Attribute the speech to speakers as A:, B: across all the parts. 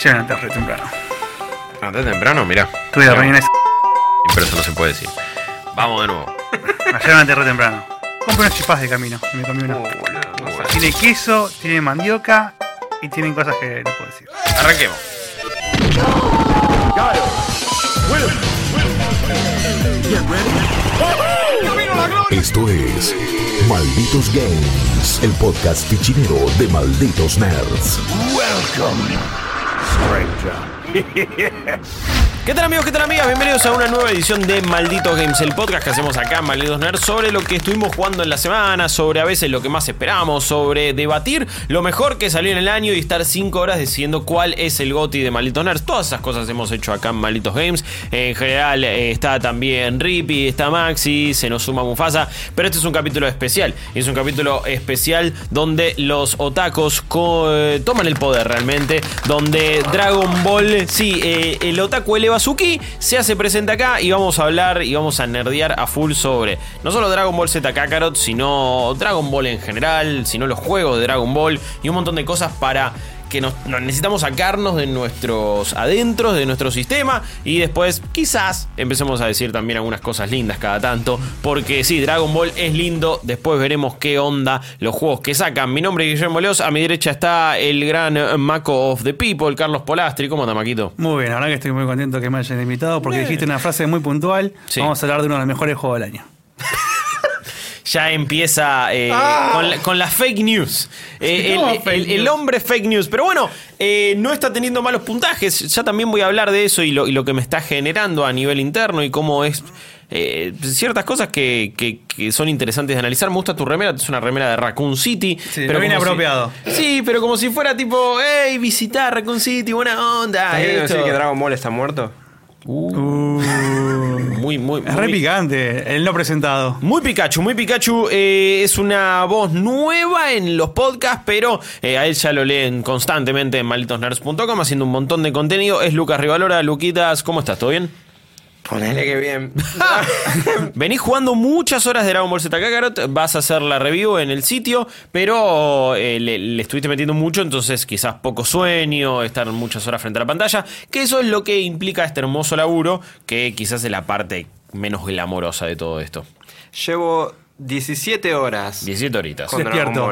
A: Ayer antes re temprano.
B: Antes temprano, mirá.
A: Tuve la reunión esa-
B: Pero eso no se puede decir. Vamos de nuevo.
A: Ayer antes re temprano. Compré unas chipas de camino. Me comí una. Tiene queso, tiene mandioca y tienen cosas que no puedo decir.
B: Arranquemos.
C: Esto es Malditos Games, el podcast fichinero de Malditos Nerds. stranger. yes.
B: ¿Qué tal amigos? ¿Qué tal amigas? Bienvenidos a una nueva edición de Malditos Games, el podcast que hacemos acá en Malditos Nerds sobre lo que estuvimos jugando en la semana, sobre a veces lo que más esperamos, sobre debatir lo mejor que salió en el año y estar 5 horas diciendo cuál es el GOTI de Malditos Nerds. Todas esas cosas hemos hecho acá en Malditos Games. En general eh, está también Rippy, está Maxi, se nos suma Mufasa, pero este es un capítulo especial. Es un capítulo especial donde los otakos co- eh, toman el poder realmente, donde Dragon Ball, sí, eh, el otaku eleva su ki, se hace presente acá y vamos a hablar y vamos a nerdear a full sobre no solo Dragon Ball Z Kakarot, sino Dragon Ball en general, sino los juegos de Dragon Ball y un montón de cosas para que nos, nos necesitamos sacarnos de nuestros adentros, de nuestro sistema y después quizás empecemos a decir también algunas cosas lindas cada tanto, porque sí, Dragon Ball es lindo, después veremos qué onda los juegos que sacan. Mi nombre es Guillermo Leos, a mi derecha está el gran Maco of the People, Carlos Polastri, ¿cómo anda Maquito?
A: Muy bien, la verdad que estoy muy contento que me hayan invitado porque dijiste una frase muy puntual.
B: Sí.
A: Vamos a hablar de uno de los mejores juegos del año.
B: ya empieza eh, con, la, con la fake news. Eh,
A: ¿Cómo
B: el,
A: fake
B: el- el
A: news?
B: hombre fake news. Pero bueno, eh, no está teniendo malos puntajes. Ya también voy a hablar de eso y lo, y lo que me está generando a nivel interno y cómo es. eh, ciertas cosas que, que- que son interesantes de analizar. Me gusta tu remera, es una remera de Raccoon City.
A: Sí,
B: como si-
A: apropiado.
B: sí, pero como si fuera tipo, hey, visitar Raccoon City, buena onda.
D: ¿Estás queriendo
B: esto".
D: decir que Dragon Ball está muerto?
B: Muy, muy,
A: Es re
B: muy-
A: picante, el no presentado.
B: Muy Pikachu, muy Pikachu eh, es una voz nueva en los podcasts, pero eh, a él ya lo leen constantemente en malditosnerds.com haciendo un montón de contenido. Es Lucas Rivalora. Luquitas, ¿cómo estás? ¿Todo bien?
D: Ponele que bien.
B: Venís jugando muchas horas de Dragon Ball Z Kakarot, vas a hacer la review en el sitio, pero eh, le, le estuviste metiendo mucho, entonces quizás poco sueño, estar muchas horas frente a la pantalla, que eso es lo que implica este hermoso laburo, que quizás es la parte menos glamorosa de todo esto.
D: Llevo 17 horas
B: 17 horitas.
D: con Dragon
A: Despierto.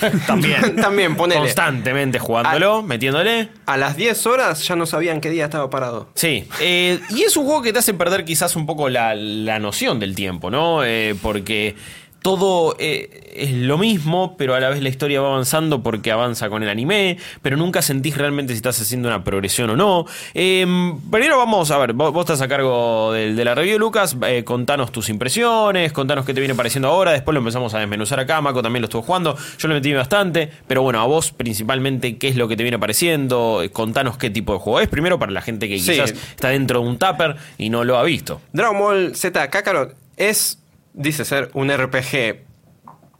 D: Ball.
B: También.
D: También, ponele.
B: Constantemente jugándolo, metiéndole.
D: A las 10 horas ya no sabía en qué día estaba parado.
B: Sí, eh, y es un juego que te hace perder quizás un poco la, la noción del tiempo, ¿no? Eh, porque todo eh, es lo mismo, pero a la vez la historia va avanzando porque avanza con el anime, pero nunca sentís realmente si estás haciendo una progresión o no. Eh, primero vamos, a ver, vos, vos estás a cargo del- de, la review, Lucas, eh, contanos tus impresiones, contanos qué te viene pareciendo ahora, después lo empezamos a desmenuzar acá, Mako también lo estuvo jugando, yo lo metí bastante, pero bueno, a vos principalmente, ¿qué es lo que te viene pareciendo? Eh, Contanos qué tipo de juego es, primero para la gente que
D: Sí.
B: quizás está dentro de un tupper y no lo ha visto.
D: Dragon Ball Z Kakarot es, dice ser, un RPG.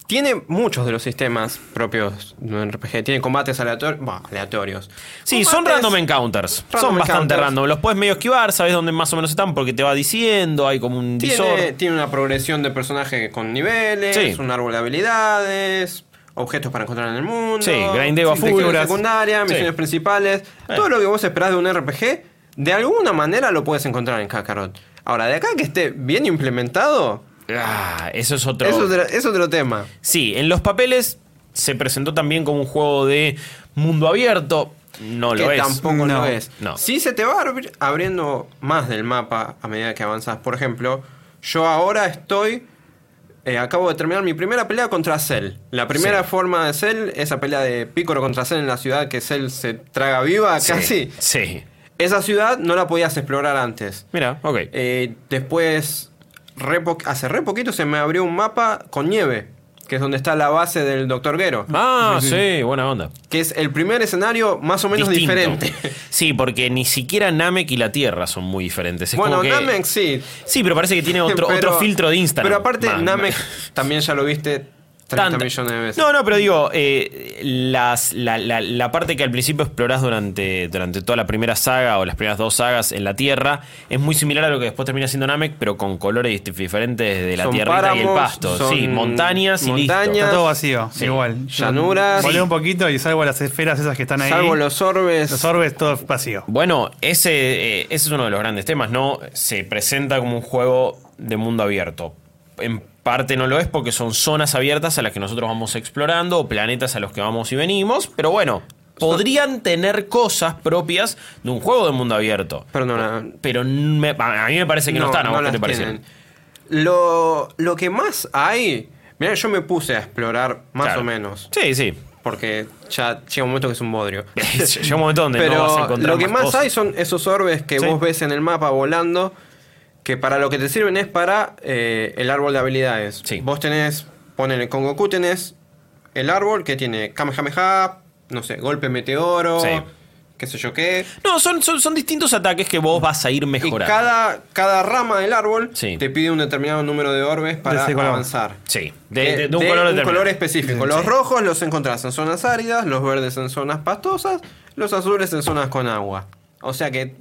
D: Tiene muchos de los sistemas propios de un RPG. Tiene combates aleatorios. Bah, aleatorios.
B: Sí, son random encounters. son bastante
D: encounters.
B: random. Los puedes medio esquivar, sabes dónde más o menos están porque te va diciendo, hay como un
D: Tiene,
B: visor.
D: tiene una progresión de personaje con niveles,
B: Sí.
D: un árbol de habilidades, objetos para encontrar en el mundo.
B: Sí, grindeo a
D: misiones
B: Sí.
D: misiones principales.
B: Eh.
D: Todo lo que vos esperás de un RPG, de alguna manera lo puedes encontrar en Kakarot. Ahora, de acá que esté bien implementado,
B: Ah, eso es otro.
D: es otro, es otro tema.
B: Sí, en los papeles se presentó también como un juego de mundo abierto. No lo es.
D: tampoco
A: No,
D: lo es.
B: no.
D: Sí se te va abri- abriendo más del mapa a medida que avanzas. Por ejemplo, yo ahora estoy. eh, acabo de terminar mi primera pelea contra Cell. La primera
B: Sí.
D: forma de Cell, esa pelea de Piccolo contra Cell en la ciudad que Cell se traga viva
B: Sí,
D: casi.
B: Sí.
D: Esa ciudad no la podías explorar antes.
B: Mira, ok.
D: Eh, después, re po- hace re poquito se me abrió un mapa con nieve, que es donde está la base del Dr. Gero.
B: ah, sí, buena onda.
D: Que es el primer escenario más o menos
B: Distinto.
D: diferente.
B: Sí, porque ni siquiera Namek y la Tierra son muy diferentes. Es
D: bueno,
B: como que-
D: Namek sí.
B: Sí, pero parece que tiene otro,
D: Pero-
B: otro filtro de Instagram.
D: Pero aparte, Namek también ya lo viste. 30
B: Tanta-
D: millones de veces.
B: No, no, pero digo, eh, las, la, la- la parte que al principio explorás durante, durante toda la primera saga o las primeras dos sagas en la Tierra es muy similar a lo que después termina siendo Namek, pero con colores dif- diferentes de la
D: Son
B: tierrita y el
D: páramos,
B: pasto.
D: son
B: sí, montañas y listo.
D: montañas.
A: Está todo vacío,
B: Sí.
A: igual.
D: Llanuras.
A: Volé
D: Sí.
A: un poquito y salvo las esferas esas que están ahí.
D: Salvo los orbes.
A: Los orbes, todo vacío.
B: Bueno, ese, eh, ese es uno de los grandes temas, ¿no? Se presenta como un juego de mundo abierto. En parte no lo es porque son zonas abiertas a las que nosotros vamos explorando o planetas a los que vamos y venimos, pero bueno, podrían tener cosas propias de un juego de mundo abierto.
D: Pero no, no,
B: Pero me- a mí me parece que no, están, ¿a vos qué
D: las
B: te parece?
D: Lo, lo que más hay. Mira, yo me puse a explorar más
B: Claro.
D: o menos.
B: Sí, sí.
D: Porque ya llega un momento que es un bodrio.
B: Llega un momento donde no vas a
D: Pero
B: encontrar
D: lo que más hay son esos orbes que
B: Sí.
D: vos ves en el mapa volando. Que para lo que te sirven es para eh, el árbol de habilidades.
B: Sí.
D: Vos tenés, ponele con Goku tenés el árbol que tiene Kamehameha, no sé, golpe meteoro,
B: Sí.
D: qué sé yo qué.
B: No, son, son, son distintos ataques que vos vas a ir
D: Y
B: mejorando.
D: cada, cada rama del árbol
B: Sí.
D: te pide un determinado número de orbes para avanzar.
B: Sí, de,
D: De,
B: de- de un
D: de
B: color
D: un
B: determinado.
D: color específico.
A: Sí.
D: Los rojos los encontrás en zonas áridas, los verdes en zonas pastosas, los azules en zonas con agua. O sea que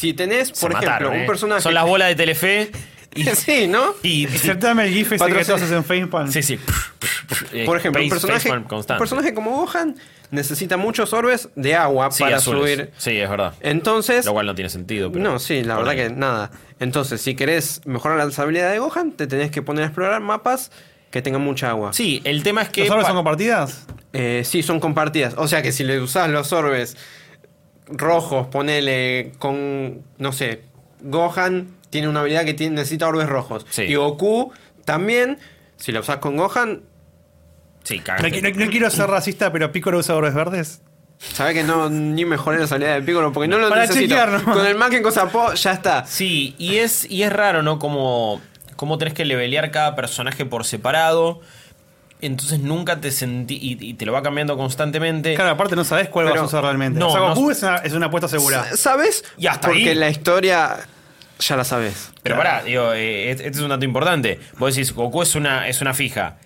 D: si tenés,
B: Se
D: por ejemplo,
B: mataron,
D: un
B: ¿eh?
D: personaje.
B: Son las bolas de Telefe. Y,
D: sí, ¿no?
B: y,
A: Exceptame el GIF ese que
D: Patrocin-
A: todos hacen facepalm.
B: sí, sí. Eh,
D: Por ejemplo, un personaje, un personaje como Gohan necesita muchos orbes de agua
B: Sí,
D: para
B: azules.
D: subir.
B: Sí, es verdad.
D: Entonces,
B: Lo cual no tiene sentido. pero-
D: No, sí, la verdad
B: ahí.
D: que nada. Entonces, si querés mejorar la habilidad de Gohan, te tenés que poner a explorar mapas que tengan mucha agua.
B: Sí, el tema es que.
A: ¿Los orbes son compartidas?
D: Eh, sí, son compartidas. O sea que si le usás los orbes rojos, ponele con, no sé, Gohan tiene una habilidad que tiene, necesita orbes rojos.
B: Sí.
D: Y Goku también, si la usás con Gohan,
B: Sí,
A: No, no- no quiero ser racista, pero Piccolo usa orbes verdes.
D: sabe que no ni mejoré la habilidad de Piccolo porque no lo
A: Para
D: necesito.
A: chequear, ¿no?
D: Con el Macken Cosapo ya está.
B: Sí, y es, y es raro, ¿no? Como, como tenés que levelear cada personaje por separado. Entonces nunca te sentí. Y, y te lo va cambiando constantemente.
A: Claro, aparte no sabes cuál
D: Pero-
A: vas a usar realmente.
B: no,
A: o sea,
B: no-
A: Goku es, una, es una apuesta segura.
D: ¿Sabes?
B: Y hasta
D: Porque
B: ahí.
D: la historia ya la sabes.
B: Pero pará, digo, eh, este este es un dato importante. Vos decís, Goku es una, es una fija.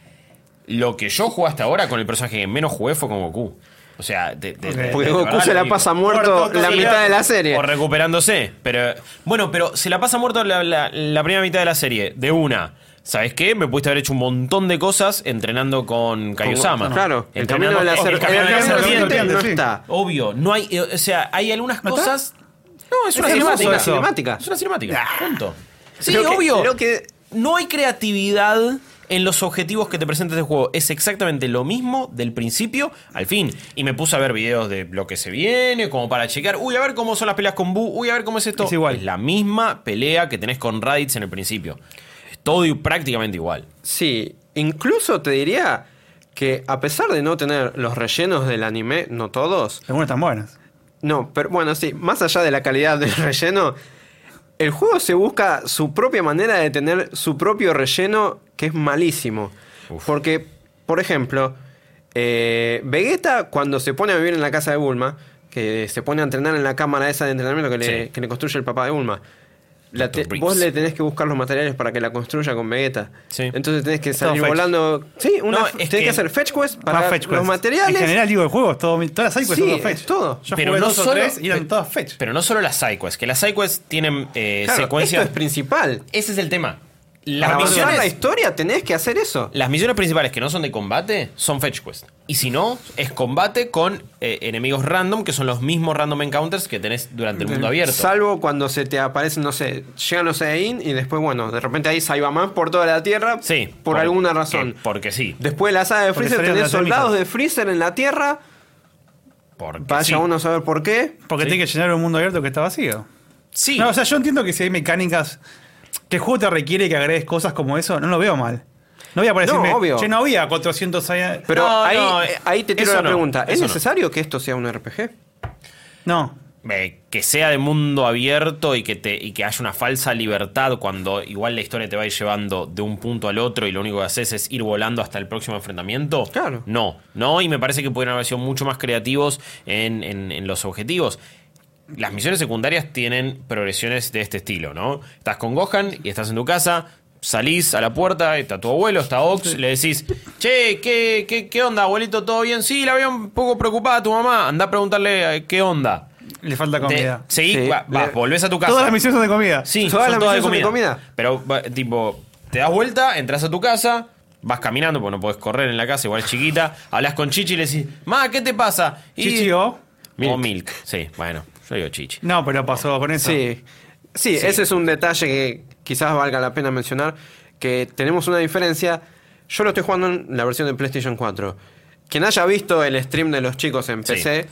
B: Lo que yo jugué hasta ahora con el personaje que menos jugué fue con Goku. O sea, de- de-
A: Ok.
B: de-
D: Porque Goku se la
B: digo.
D: pasa muerto
A: Muerto,
D: la
A: sí,
D: mitad de la serie.
B: O recuperándose. Pero. Bueno, pero se la pasa muerto la, la- la primera mitad de la serie. De una. ¿Sabes qué? Me pudiste haber hecho un montón de cosas entrenando con Kaiosama.
D: Claro, el
B: Entrenando-
D: camino de la
B: serpiente.
D: no está.
B: Obvio, no hay. eh, O sea, hay algunas cosas. No, es una
A: Es
B: cinemática. Es una cinemática. Punto. Sí, obvio.
D: lo que-
B: No hay creatividad en los objetivos que te presenta este juego. Es exactamente lo mismo del principio al fin. Y me puse a ver videos de lo que se viene, como para checar. Uy, a ver cómo son las peleas con Buu. Uy, a ver cómo es esto.
A: Es igual.
B: la misma pelea que tenés con Raditz en el principio. Todo y prácticamente igual.
D: Sí, incluso te diría que a pesar de no tener los rellenos del anime, no todos,
A: Algunas están buenas.
D: no, pero bueno, sí, más allá de la calidad del relleno, el juego se busca su propia manera de tener su propio relleno que es malísimo.
B: Uf.
D: Porque, por ejemplo, eh, Vegeta cuando se pone a vivir en la casa de Bulma, que se pone a entrenar en la cámara esa de entrenamiento que, le,
B: Sí.
D: que le construye el papá de Bulma, la te- vos le tenés que buscar los materiales para que la construya con Vegeta.
B: Sí.
D: Entonces tenés que
A: Todo
D: salir
A: fetch.
D: volando. Sí, una,
B: No,
D: tenés que,
B: que-
D: hacer fetch quest para
A: fetch
D: los
A: quest.
D: materiales.
A: En general, digo, el juego, es todo, todas las sidequests
D: Sí,
A: son todo fetch.
D: es todo.
A: Yo
B: Pero
A: jugué
B: no
A: dos o
B: solo-
A: tres y eran todas fetch.
B: Pero no solo las sidequests, que las sidequests tienen eh,
D: Claro,
B: secuencias.
D: esto es principal.
B: Ese es el tema. Las
D: Para avanzar la
B: misiones,
D: historia tenés que hacer eso.
B: las misiones principales que no son de combate son fetch quest. Y si no, es combate con eh, enemigos random, que son los mismos random encounters que tenés durante el mundo abierto.
D: Salvo cuando se te aparecen, no sé, llegan los Saiyajin y después, bueno, de repente hay Saibaman por toda la Tierra.
B: Sí.
D: Por alguna razón.
B: Porque sí.
D: Después de la saga de Freezer tenés soldados de Freezer en la Tierra.
B: Porque
D: Vaya
B: sí.
D: uno a saber por qué.
A: Porque
B: Sí.
A: tiene que llenar un mundo abierto que está vacío.
B: Sí.
A: No, o sea, yo entiendo que si hay mecánicas que el juego te requiere que agregues cosas como eso, no lo veo mal. No voy a poner
D: No,
A: decirme,
D: obvio.
A: che, no había 400 años.
D: Pero
B: No,
D: ahí,
B: no,
D: eh, ahí te tiro la
B: no,
D: pregunta. ¿Es necesario que esto sea un RPG?
A: No.
B: Eh, que sea de mundo abierto y que, te, y que haya una falsa libertad cuando igual la historia te va a ir llevando de un punto al otro y lo único que haces es ir volando hasta el próximo enfrentamiento.
D: Claro.
B: No, no, y me parece que pudieron haber sido mucho más creativos en, en- en los objetivos. Las misiones secundarias tienen progresiones de este estilo, ¿no? Estás con Gohan y estás en tu casa, salís a la puerta, está tu abuelo, está Ox, le decís, che, ¿qué, qué, ¿qué onda, abuelito? ¿Todo bien? Sí, la veo un poco preocupada tu mamá. Anda a preguntarle eh, qué onda.
A: Le falta comida.
D: Sí,
B: va- vas,
D: le-
B: volvés a tu casa.
A: Todas las misiones son de comida.
B: Sí,
D: Todas
B: son
D: las
B: todas de
D: misiones
B: comida.
D: son de comida.
B: Pero, va, tipo, te das vuelta, entras a tu casa, vas caminando, porque no podés correr en la casa, igual es chiquita. Hablas con Chichi y le decís, Ma, ¿qué te pasa? Y-
A: Chichi o.
B: O Milk. Sí, bueno, yo digo Chichi.
A: No, pero pasó con eso.
D: Sí. sí, ese es un detalle que quizás valga la pena mencionar, que tenemos una diferencia. Yo lo estoy jugando en la versión de PlayStation 4. Quien haya visto el stream de los chicos en
B: Sí.
D: PC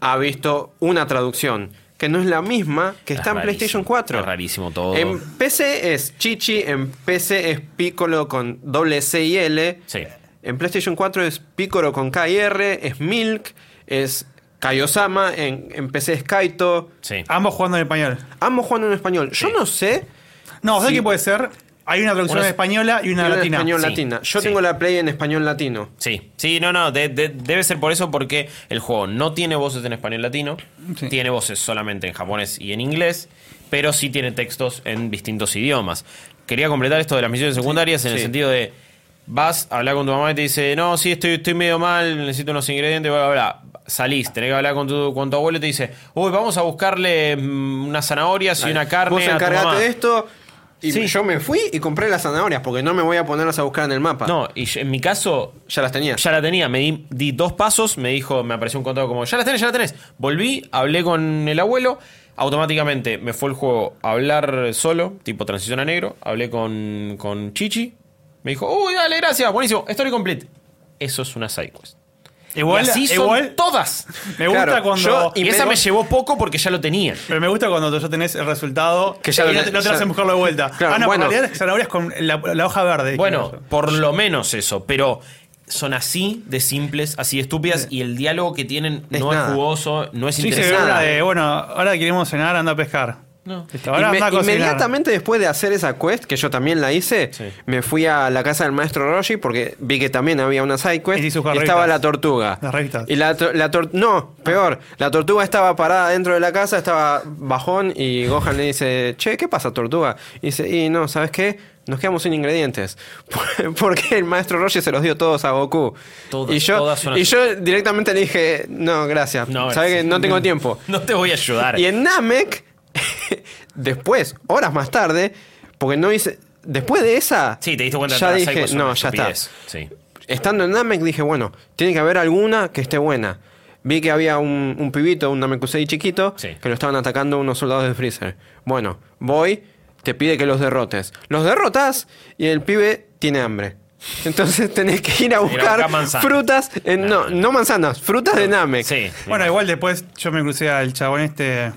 D: ha visto una traducción que no es la misma que está
B: Es
D: en PlayStation
B: rarísimo,
D: 4.
B: es rarísimo todo.
D: En PC es Chichi, en PC es Piccolo con doble C y L.
B: Sí.
D: En PlayStation 4 es Piccolo con K y R, es Milk, es Kaiosama, en, en PC es Kaito.
B: Sí.
A: Ambos jugando en español.
D: Ambos jugando en español. Yo
B: Sí.
D: no sé.
A: No, ¿sabes
D: Sí.
A: qué puede ser? Hay una traducción
B: Una-
A: española y una,
D: Una en
A: latina.
D: español
B: Sí,
D: latina. Yo
B: sí.
D: tengo la Play en español latino.
B: Sí, sí, no, no, de- de- debe ser por eso porque el juego no tiene voces en español latino,
A: Sí.
B: tiene voces solamente en japonés y en inglés, pero sí tiene textos en distintos idiomas. Quería completar esto de las misiones secundarias en el sentido de vas a hablar con tu mamá y te dice, no, sí, estoy, estoy medio mal, necesito unos ingredientes, bla, bla, bla. Salís, tenés que hablar con tu, con tu abuelo y te dice, uy, vamos a buscarle mm, unas zanahorias y una carne
D: Vos
B: a tu
D: encargate
B: mamá".
D: de esto. Y
B: Sí.
D: yo me fui y compré las zanahorias porque no me voy a ponerlas a buscar en el mapa.
B: No, y yo- en mi caso,
D: Ya las tenía.
B: Ya la tenía, me di, di dos pasos, me dijo, me apareció un contado como, ya la tenés, ya la tenés. Volví, hablé con el abuelo, automáticamente me fue el juego a hablar solo, tipo transición a negro, hablé con, con Chichi, me dijo, uy, dale, gracias, buenísimo, story complete. Eso es una sidequest.
A: Igual,
B: y así son
A: igual
B: todas.
A: me gusta
D: Claro,
A: cuando.
D: yo-
B: Y, esa
D: me-
B: llevó poco porque ya lo tenía.
A: Pero me gusta cuando ya tenés el resultado
D: Que ya
A: y
D: lo
A: no,
D: tenés-
A: te- no te
D: ya-
A: hacen buscarlo de vuelta.
D: Claro,
A: ah, no,
D: bueno.
A: realidad zanahorias con la, la hoja verde.
B: Bueno, por lo menos eso, pero son así de simples, así de estúpidas y el diálogo que tienen
D: Es
B: no
D: nada.
B: es jugoso, no es
A: Sí,
B: interesante.
A: una de, bueno, ahora queremos cenar, anda a pescar.
B: No.
A: Ahora
D: Inme- inmediatamente después de hacer esa quest, que yo también la hice,
B: Sí.
D: me fui a la casa del maestro Roshi porque vi que también había una side quest
A: Y
D: estaba la tortuga.
A: Las revistas.
D: Y la, la tor- no, peor, la tortuga estaba parada dentro de la casa, estaba bajón y Gohan le dice, che, ¿qué pasa tortuga? Y dice, y no, ¿sabes qué? Nos quedamos sin ingredientes. Porque el maestro Roshi se los dio todos a Goku.
B: Todas,
D: y yo,
B: todas son
D: y yo directamente le dije, no, gracias.
B: No,
D: ¿Sabes que no tengo tiempo?
B: No te voy a ayudar.
D: Y en Namek, después, horas más tarde, porque no hice. Después de esa.
B: Sí, te diste cuenta
D: Ya
B: que las
D: dije, no, ya está.
B: Sí.
D: Estando en Namek dije, bueno, tiene que haber alguna que esté buena. Vi que había un, un pibito, un Namekusei chiquito,
B: Sí.
D: que lo estaban atacando unos soldados de Freezer. Bueno, voy, te pide que los derrotes. Los derrotas y el pibe tiene hambre. Entonces tenés que ir a buscar frutas, en- no, no manzanas, frutas de Namek.
B: Sí.
A: Bueno, igual después yo me crucé al chabón este.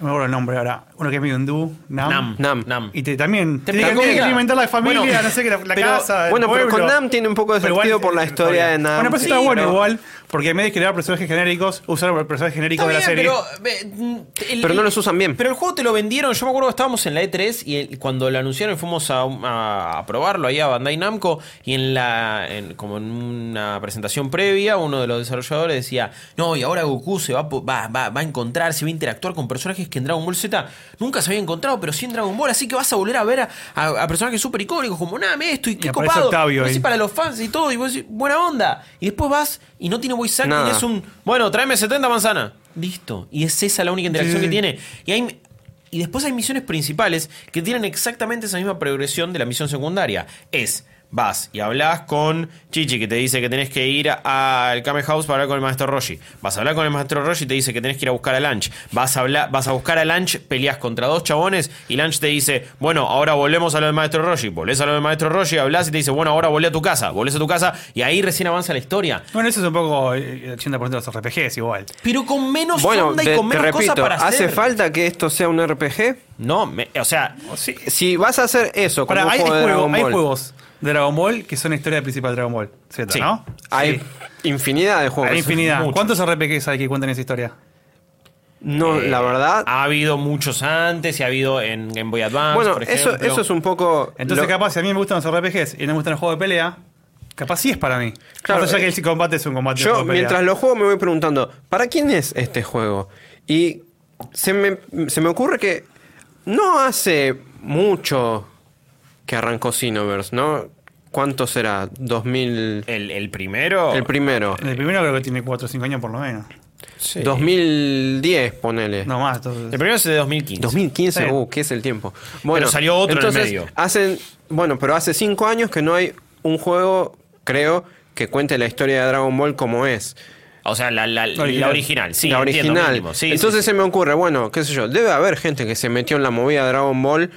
A: Me acuerdo el nombre ahora. Uno que es medio hindú, Nam.
B: Nam.
D: Nam.
B: Nam.
A: Y te, también.
B: Te
A: Tiene que, alimentar la familia,
B: Bueno,
A: no sé qué, la, la
B: pero-
A: casa. el
D: Bueno, pero con Nam tiene un poco de
A: Pero igual,
D: sentido por la historia de Nam.
A: Bueno, pues
B: Sí,
A: está bueno
B: pero-
A: igual, porque en vez de crear personajes genéricos, usaron personajes genéricos de la serie.
B: pero, mm, el-
D: Pero no los usan bien.
B: Pero el juego te lo vendieron. Yo me acuerdo que estábamos en la E3 y el- cuando lo anunciaron fuimos a, a- a probarlo ahí a Bandai Namco. Y en la en- como en una presentación previa, uno de los desarrolladores decía: No, y ahora Goku se va, va, va, va a encontrar, se va a interactuar con personajes que en Dragon Ball Z nunca se había encontrado, pero sí en Dragon Ball. Así que vas a volver a ver a, a- a personajes súper icónicos como Name, esto y qué copado.
A: Octavio
B: Así para los fans y todo. Y vos decís, buena onda. Y después vas y no tiene voice acting,
D: Nada.
B: es un bueno, tráeme 70 manzanas. Listo. Y es esa la única interacción
A: Sí.
B: que tiene. Y, hay, y después hay misiones principales que tienen exactamente esa misma progresión de la misión secundaria. Es, vas y hablas con Chichi que te dice que tenés que ir al Kame House para hablar con el maestro Roshi. Vas a hablar con el maestro Roshi y te dice que tenés que ir a buscar a Lunch. Vas a, hablar, vas a buscar a Lunch, peleas contra dos chabones y Lunch te dice, bueno, ahora volvemos a lo del maestro Roshi. Volvés a lo del maestro Roshi, hablas y te dice, bueno, ahora volvé a tu casa. Volvés a tu casa y ahí recién avanza la historia.
A: Bueno, eso es un poco eh, el 80% de los RPGs igual.
B: Pero con menos
D: Bueno,
B: onda y
D: te,
B: con menos cosas para hacer.
D: ¿hace falta que esto sea un RPG?
B: No, me- o sea,
D: Si vas a hacer eso un
A: hay,
D: juego
A: hay
D: Ball,
A: juegos de Dragon Ball que son historia principal de Dragon Ball. ¿Cierto?
B: Sí.
A: ¿No?
D: hay infinidad de juegos.
A: Hay infinidad. ¿Cuántos RPGs hay que cuentan esa historia?
D: No,
B: eh,
D: la verdad.
B: ha habido muchos antes y ha habido en Game Boy Advance.
D: bueno,
B: por
D: eso,
B: ejemplo.
D: eso es un poco.
A: Entonces,
D: lo-
A: capaz, si a mí me gustan los RPGs y no me gustan los juegos de pelea, capaz sí es para mí.
D: Claro,
A: Más allá
D: eh,
A: que el combate es un combate de
D: Yo,
A: de pelea.
D: mientras lo juego, me voy preguntando, ¿para quién es este juego? Y se me, se me ocurre que no hace mucho que arrancó Xenoverse, ¿no? ¿Cuánto será? 2000...
B: El, el primero.
D: El primero.
A: El primero creo que tiene 4 o 5 años por lo menos.
B: Sí.
D: 2010, ponele.
A: No más. entonces-
B: El primero es de 2015.
D: 2015,
A: Sí.
D: uh, ¿qué es el tiempo? Bueno,
B: salió otro en el medio.
D: Hacen, bueno, pero hace cinco años que no hay un juego, creo, que cuente la historia de Dragon Ball como es.
B: O sea, la, la, la
A: Original.
B: original. Sí,
D: la original.
B: Sí,
D: Entonces
B: sí,
D: se me ocurre, bueno, qué sé yo, debe haber gente que se metió en la movida de Dragon Ball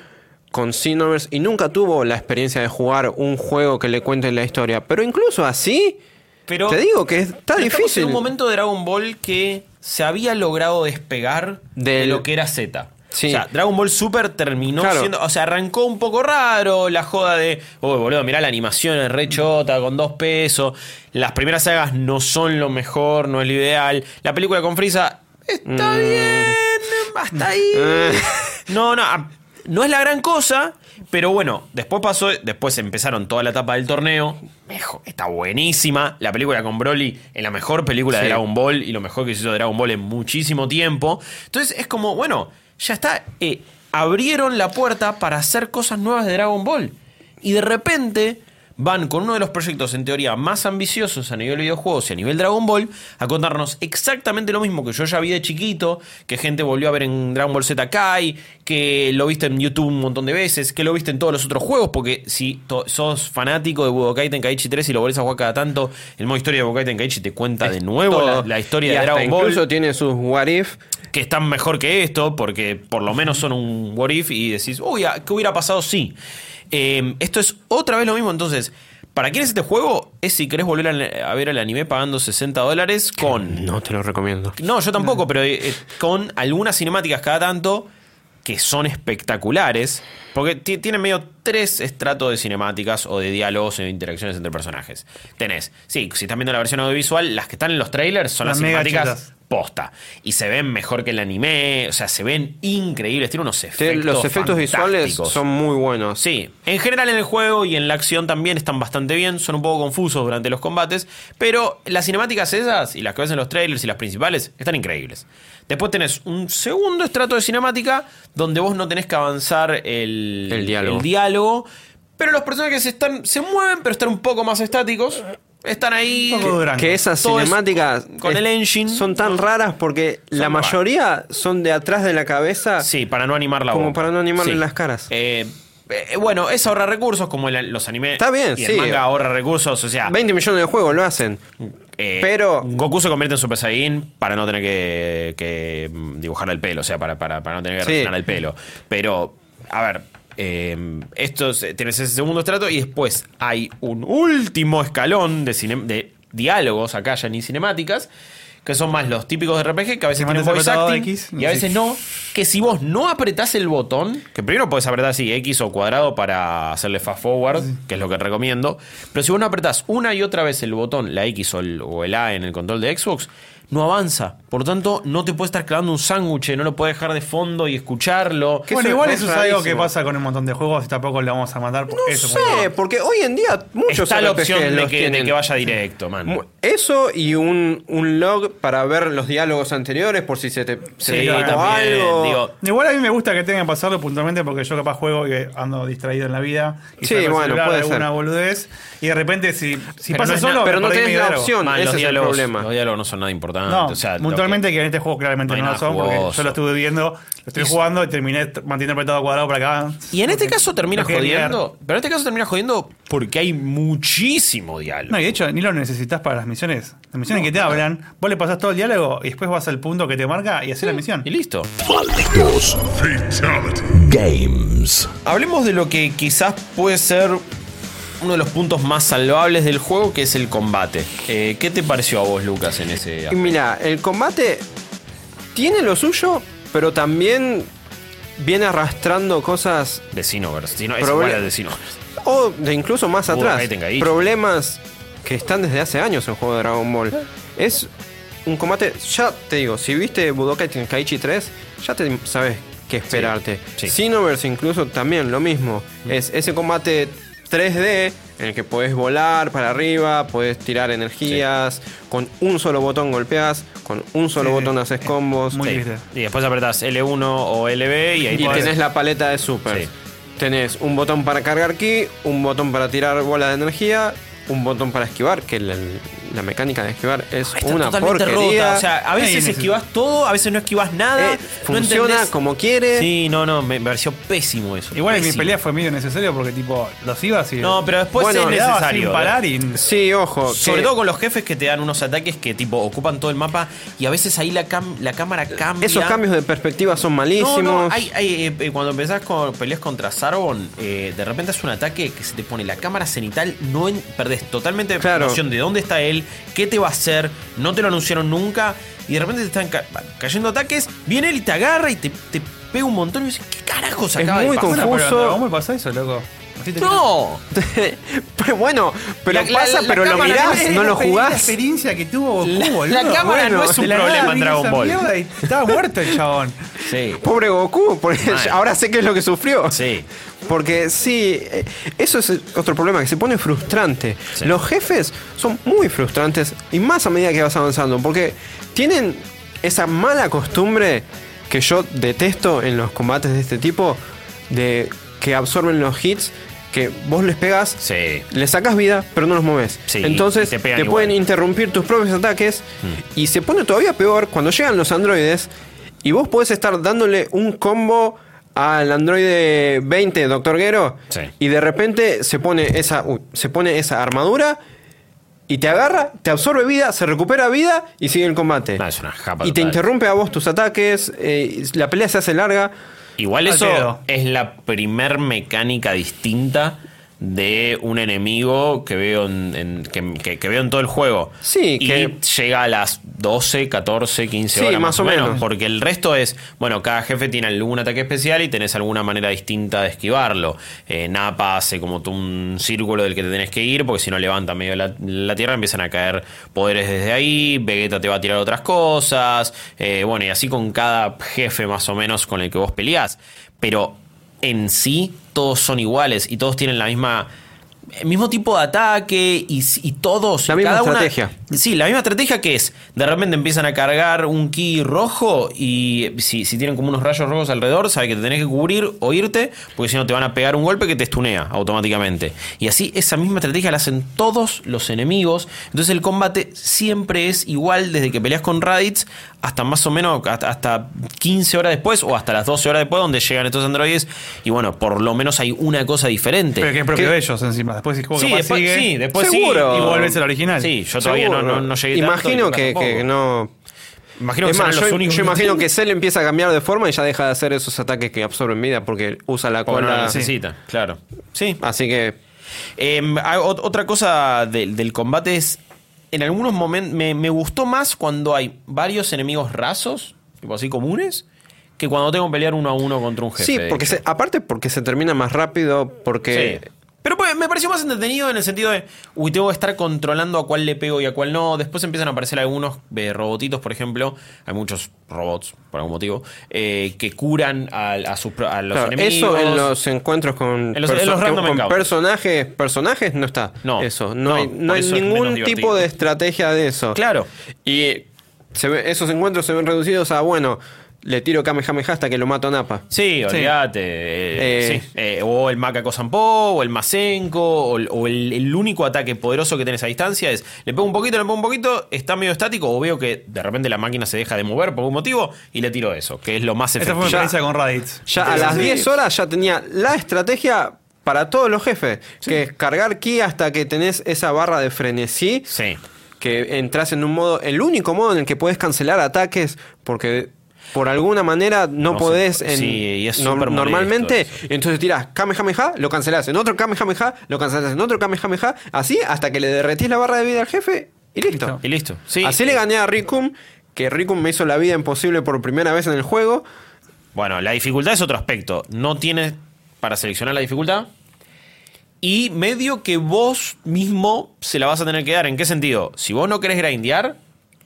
D: con Xenoverse y nunca tuvo la experiencia de jugar un juego que le cuente la historia. Pero incluso así,
B: Pero,
D: te digo que está difícil.
B: en un momento de Dragon Ball que se había logrado despegar de lo que era Z.
D: Sí.
B: O sea, Dragon Ball Super terminó
D: Claro.
B: siendo. O sea, arrancó un poco raro la joda de. Oh, boludo, mirá la animación es re chota, con dos pesos. Las primeras sagas no son lo mejor, no es lo ideal. La película con Frieza está bien, hasta ahí.
D: Mm.
B: No, no, no es la gran cosa, pero bueno, después pasó, después empezaron toda la etapa del torneo. Mejo, está buenísima. La película con Broly es la mejor película de. Dragon Ball y lo mejor que se hizo de Dragon Ball en muchísimo tiempo. Entonces es como, bueno, ya está. eh, abrieron la puerta para hacer cosas nuevas de Dragon Ball. Y de repente van con uno de los proyectos en teoría más ambiciosos a nivel videojuegos y a nivel Dragon Ball a contarnos exactamente lo mismo que yo ya vi de chiquito, que gente volvió a ver en Dragon Ball Z Kai, que lo viste en YouTube un montón de veces, que lo viste en todos los otros juegos, porque si sos fanático de Budokai Tenkaichi 3 y lo volvés a jugar cada tanto, el modo historia de Budokai Tenkaichi te cuenta de nuevo la,
D: Todo.
B: la historia
D: Y
B: de
D: hasta
B: Dragon Ball
D: Incluso tiene sus what if.
B: que están mejor que esto, porque por lo menos son un what if y decís, uy, ¿a- ¿qué hubiera pasado si? Eh, esto es otra vez lo mismo, entonces, ¿para quién es este juego? Es si querés volver a, a ver el anime pagando 60 dólares con...
D: No te lo recomiendo.
B: No, yo tampoco, pero eh, eh, con algunas cinemáticas cada tanto que son espectaculares. Porque ti- tienen medio tres estratos de cinemáticas o de diálogos o de interacciones entre personajes. Tenés, sí, si estás viendo la versión audiovisual, las que están en los trailers son las, cinemáticas. Posta. Y se ven mejor que el anime, o sea, se ven increíbles, tiene unos efectos.
D: los efectos visuales son muy buenos.
B: Sí, en general en el juego y en la acción también están bastante bien, son un poco confusos durante los combates, pero las cinemáticas esas y las que ves en los trailers y las principales están increíbles. Después tenés un segundo estrato de cinemática donde vos no tenés que avanzar el,
D: El diálogo.
B: el diálogo, pero los personajes están, se mueven, pero están un poco más estáticos. Están ahí.
D: Que esas
B: Todo es
D: cinemáticas
B: con
D: es-
B: el engine.
D: son tan raras porque la
B: raras.
D: mayoría son de atrás de la cabeza.
B: Sí, para no animar la
D: Como
B: boca.
D: para no animarle
B: Sí.
D: las caras.
B: Eh, eh, bueno, es ahorrar recursos como el- los animes.
D: Está bien,
B: y
D: sí.
B: el manga ahorra recursos, o sea.
D: 20 millones de juegos lo hacen.
B: eh,
D: pero-
B: Goku se convierte en Super Saiyan para no tener que, que, dibujarle el pelo, o sea, para, para, para no tener que
D: Sí.
B: refinar el pelo. Pero, a ver. Eh, esto es- tienes ese segundo estrato y después hay un último escalón de, cine- de diálogos acá ya ni cinemáticas que son más los típicos de RPG que a veces tienen voice acting
A: X,
B: y a veces
A: sí.
B: no. Que si vos no apretás el botón, que primero podés apretar así X o cuadrado para hacerle fast forward, que es lo que recomiendo, pero si vos no apretás una y otra vez el botón, la X o el, o el A en el control de Xbox, no avanza. Por lo tanto, no te puede estar clavando un sándwich, no lo puedes dejar de fondo y escucharlo.
D: Que
A: Bueno,
D: eso
A: igual
D: es
A: eso es algo que pasa con un montón de juegos y tampoco le vamos a mandar por eso.
D: No
A: porque-
D: sé, porque hoy en día muchos
B: Está la opción de
D: los
B: que, de que vaya directo, man.
D: Eso y un, un log para ver los diálogos anteriores por si se te, se
B: Sí,
D: te escapó
B: también,
D: algo.
B: digo,
A: Igual a mí me gusta que tengan que pasarlo puntualmente porque yo capaz juego y ando distraído en la vida y
D: Sí, bueno, puede ser.
A: boludez y de repente si, si pasa
B: no
A: solo
D: pero no tenés la opción.
B: man,
D: ese
B: los,
D: es el problema.
B: los diálogos no son nada importantes.
A: No,
B: o sea,
A: puntualmente
B: que-
A: que... en este juego claramente
B: no
A: lo son porque yo lo estuve viendo, lo estoy jugando y terminé manteniendo apretado cuadrado para acá.
B: Y en este caso termina jodiendo. Pero en este caso termina jodiendo porque hay muchísimo diálogo.
A: No, y de hecho ni lo necesitas para las misiones. Las misiones que te hablan, vos le pasás todo el diálogo y después vas al punto que te marca y haces la misión.
B: Y listo.
C: Malditos Games.
B: Hablemos de lo que quizás puede ser uno de los puntos más salvables del juego, que es el combate. Eh, ¿Qué te pareció a vos, Lucas, en ese
D: mira, el combate tiene lo suyo, pero también viene arrastrando cosas
B: De. Xeno- es igual al de Xenoverse.
D: o de incluso más
B: Budokai
D: atrás. Problemas que están desde hace años en juego de Dragon Ball. Es un combate, ya te digo, si viste Budokai Tenkaichi 3, ya te sabes qué esperarte.
B: sí.
D: Incluso también lo mismo. Es ese combate 3D en el que podés volar para arriba, podés tirar energías, con un solo botón golpeas, con un solo
A: Sí,
D: botón haces combos.
A: Muy
B: Sí.
A: triste.
B: Y después apretás L1 o LB y ahí
D: Y tenés la paleta de super.
B: Sí.
D: tenés un botón para cargar ki, un botón para tirar bola de energía, un botón para esquivar, que la, la mecánica de esquivar es
B: Está
D: una
B: totalmente
D: porquería.
B: rota. O sea, a veces esquivas todo, a veces no esquivas nada.
D: Eh,
B: no
D: funciona
B: entendés-
D: como quiere.
B: Sí, no, no, me me pareció pésimo eso.
A: Igual en mi
B: Pésimo.
A: pelea fue medio necesario porque, tipo, los ibas y.
B: No, pero después
D: Bueno,
B: es necesario.
A: sin parar y.
D: Sí, ojo.
B: Sobre
D: que
B: todo con los jefes que te dan unos ataques que tipo ocupan todo el mapa y a veces ahí la, cam- la cámara cambia.
D: Esos cambios de perspectiva son malísimos.
B: no, hay, hay, eh, eh, cuando empezás con peleas contra Sarbon, eh, de repente es un ataque que se te pone la cámara cenital, no en- perdés totalmente
D: Claro.
B: noción de dónde está él, qué te va a hacer, no te lo anunciaron nunca, y de repente te están ca- cayendo ataques, viene él y te agarra y te, te pega un montón y dices, ¿qué carajos
D: Es
B: acaba
D: muy
B: de pasar?
A: Bueno, pero en
D: confuso.
A: Ball pasa eso, loco.
B: No,
D: pero bueno, pero
B: La-
D: pasa,
B: la
D: pero lo mirás,
A: Es
D: no
A: la
D: lo
A: exper- La
D: jugás.
A: experiencia que tuvo Goku,
B: La-
A: boludo.
B: la cámara no es un problema en Dragon Ball.
A: estaba muerto el chabón.
B: sí.
D: Pobre Goku, porque ahora sé qué es lo que sufrió.
B: Sí.
D: Porque sí, eh, eso es otro problema, que se pone frustrante.
B: Sí.
D: Los jefes son muy frustrantes y más a medida que vas avanzando, porque tienen esa mala costumbre que yo detesto en los combates de este tipo, de que absorben los hits, que vos les pegas,
B: Sí.
D: le sacas vida, pero no los mueves.
B: Sí,
D: Entonces
B: te
D: pueden.
B: Mm.
D: interrumpir tus propios ataques y se pone todavía peor cuando llegan los androides y vos podés estar dándole un combo al androide 20 Doctor Gero
B: Sí.
D: y de repente se pone esa uy, se pone esa armadura y te agarra, te absorbe vida, se recupera vida y sigue el combate.
B: No, es una japa
D: y te interrumpe a vos tus ataques, eh, la pelea se hace larga.
B: Igual
A: Al
B: eso es la primer mecánica distinta de un enemigo que veo en, en- que, que- que veo en todo el juego.
D: Sí,
B: y
D: que-
B: llega a las 12, 14, 15
D: Sí,
B: horas más,
D: más
B: o menos.
D: menos.
B: Porque el resto es, bueno, cada jefe tiene algún ataque especial y tenés alguna manera distinta de esquivarlo. Eh, Napa hace como tú un círculo del que te tenés que ir, porque si no levanta medio la, la tierra empiezan a caer poderes desde ahí. Vegeta te va a tirar otras cosas. eh, bueno, y así con cada jefe más o menos con el que vos peleás. Pero en sí todos son iguales y todos tienen la misma el mismo tipo de ataque y, y todos
D: La misma
B: cada una-
D: estrategia.
B: sí la misma estrategia que es de repente empiezan a cargar un ki rojo y si, si tienen como unos rayos rojos alrededor sabes que te tenés que cubrir o irte porque si no te van a pegar un golpe que te estunea automáticamente y así esa misma estrategia la hacen todos los enemigos entonces el combate siempre es igual desde que peleas con Raditz hasta más o menos hasta, hasta 15 horas después o hasta las 12 horas después donde llegan estos androides y bueno por lo menos hay una cosa diferente
A: Pero que es propio
D: ¿Qué?
A: de ellos encima. Después si el juego
B: Sí,
A: capaz
B: después,
A: sigue,
B: sí, después
D: Seguro.
B: sí.
A: y vuelves al original.
B: Sí, yo todavía no,
D: Seguro.
B: no, no llegué tanto
D: Imagino
B: y
D: que, que no.
B: Imagino que
D: más,
B: los
D: yo,
B: únicos
D: yo imagino que Cell empieza a cambiar de forma y ya deja de hacer esos ataques que absorben vida porque usa la
B: porque no lo
D: cola.
B: necesita, claro. Sí.
D: Así que
B: Eh, hay ot- otra cosa del, del combate es. En algunos momentos. Me, me gustó más cuando hay varios enemigos rasos, tipo así comunes, que cuando tengo que pelear uno a uno contra un jefe.
D: sí,
B: de
D: porque se- aparte porque se termina más rápido, porque
B: Sí. Pero pues, me pareció más entretenido en el sentido de, uy, tengo que estar controlando a cuál le pego y a cuál no. Después empiezan a aparecer algunos eh, robotitos, por ejemplo. Hay muchos robots, por algún motivo, eh, que curan a, a sus, a los
D: Claro,
B: enemigos.
D: eso en los encuentros con,
B: En los- en los random
D: con
B: encounters.
D: personajes, personajes no está.
B: No,
D: eso,
B: no,
D: no, hay,
B: por
D: no hay
B: eso es
D: ningún tipo de estrategia de eso.
B: Claro.
D: Y se ve- esos encuentros se ven reducidos a bueno, le tiro Kamehameha hasta que lo mato a Napa.
B: Sí, olvídate. eh,
D: Eh.
B: sí. Eh, o el Macaco Sampo, o el Masenko, o, el- o el, el único ataque poderoso que tenés a distancia es le pego un poquito, le pego un poquito, está medio estático, o veo que de repente la máquina se deja de mover por algún motivo y le tiro eso, que es lo más
A: Esa
B: efectivo.
A: fue mi
D: Ya-
A: experiencia con Raditz.
D: Ya a las 10 horas ya tenía la estrategia para todos los jefes, que es cargar ki hasta que tenés esa barra de frenesí,
B: Sí.
D: que entras en un modo, el único modo en el que puedes cancelar ataques, porque por alguna manera no,
B: No
D: podés
B: se-
D: en-
B: sí, y es
D: no- normalmente,
B: eso.
D: entonces tirás Kamehameha, lo cancelás en otro Kamehameha, lo cancelás en otro Kamehameha, así hasta que le derretís la barra de vida al jefe y listo.
A: Listo.
B: Y listo. Sí.
D: Así le gané a Rikum, que Rikum me hizo la vida imposible por primera vez en el juego.
B: Bueno, la dificultad es otro aspecto. No tienes para seleccionar la dificultad. Y medio que vos mismo se la vas a tener que dar. ¿En qué sentido? Si vos no querés grindear,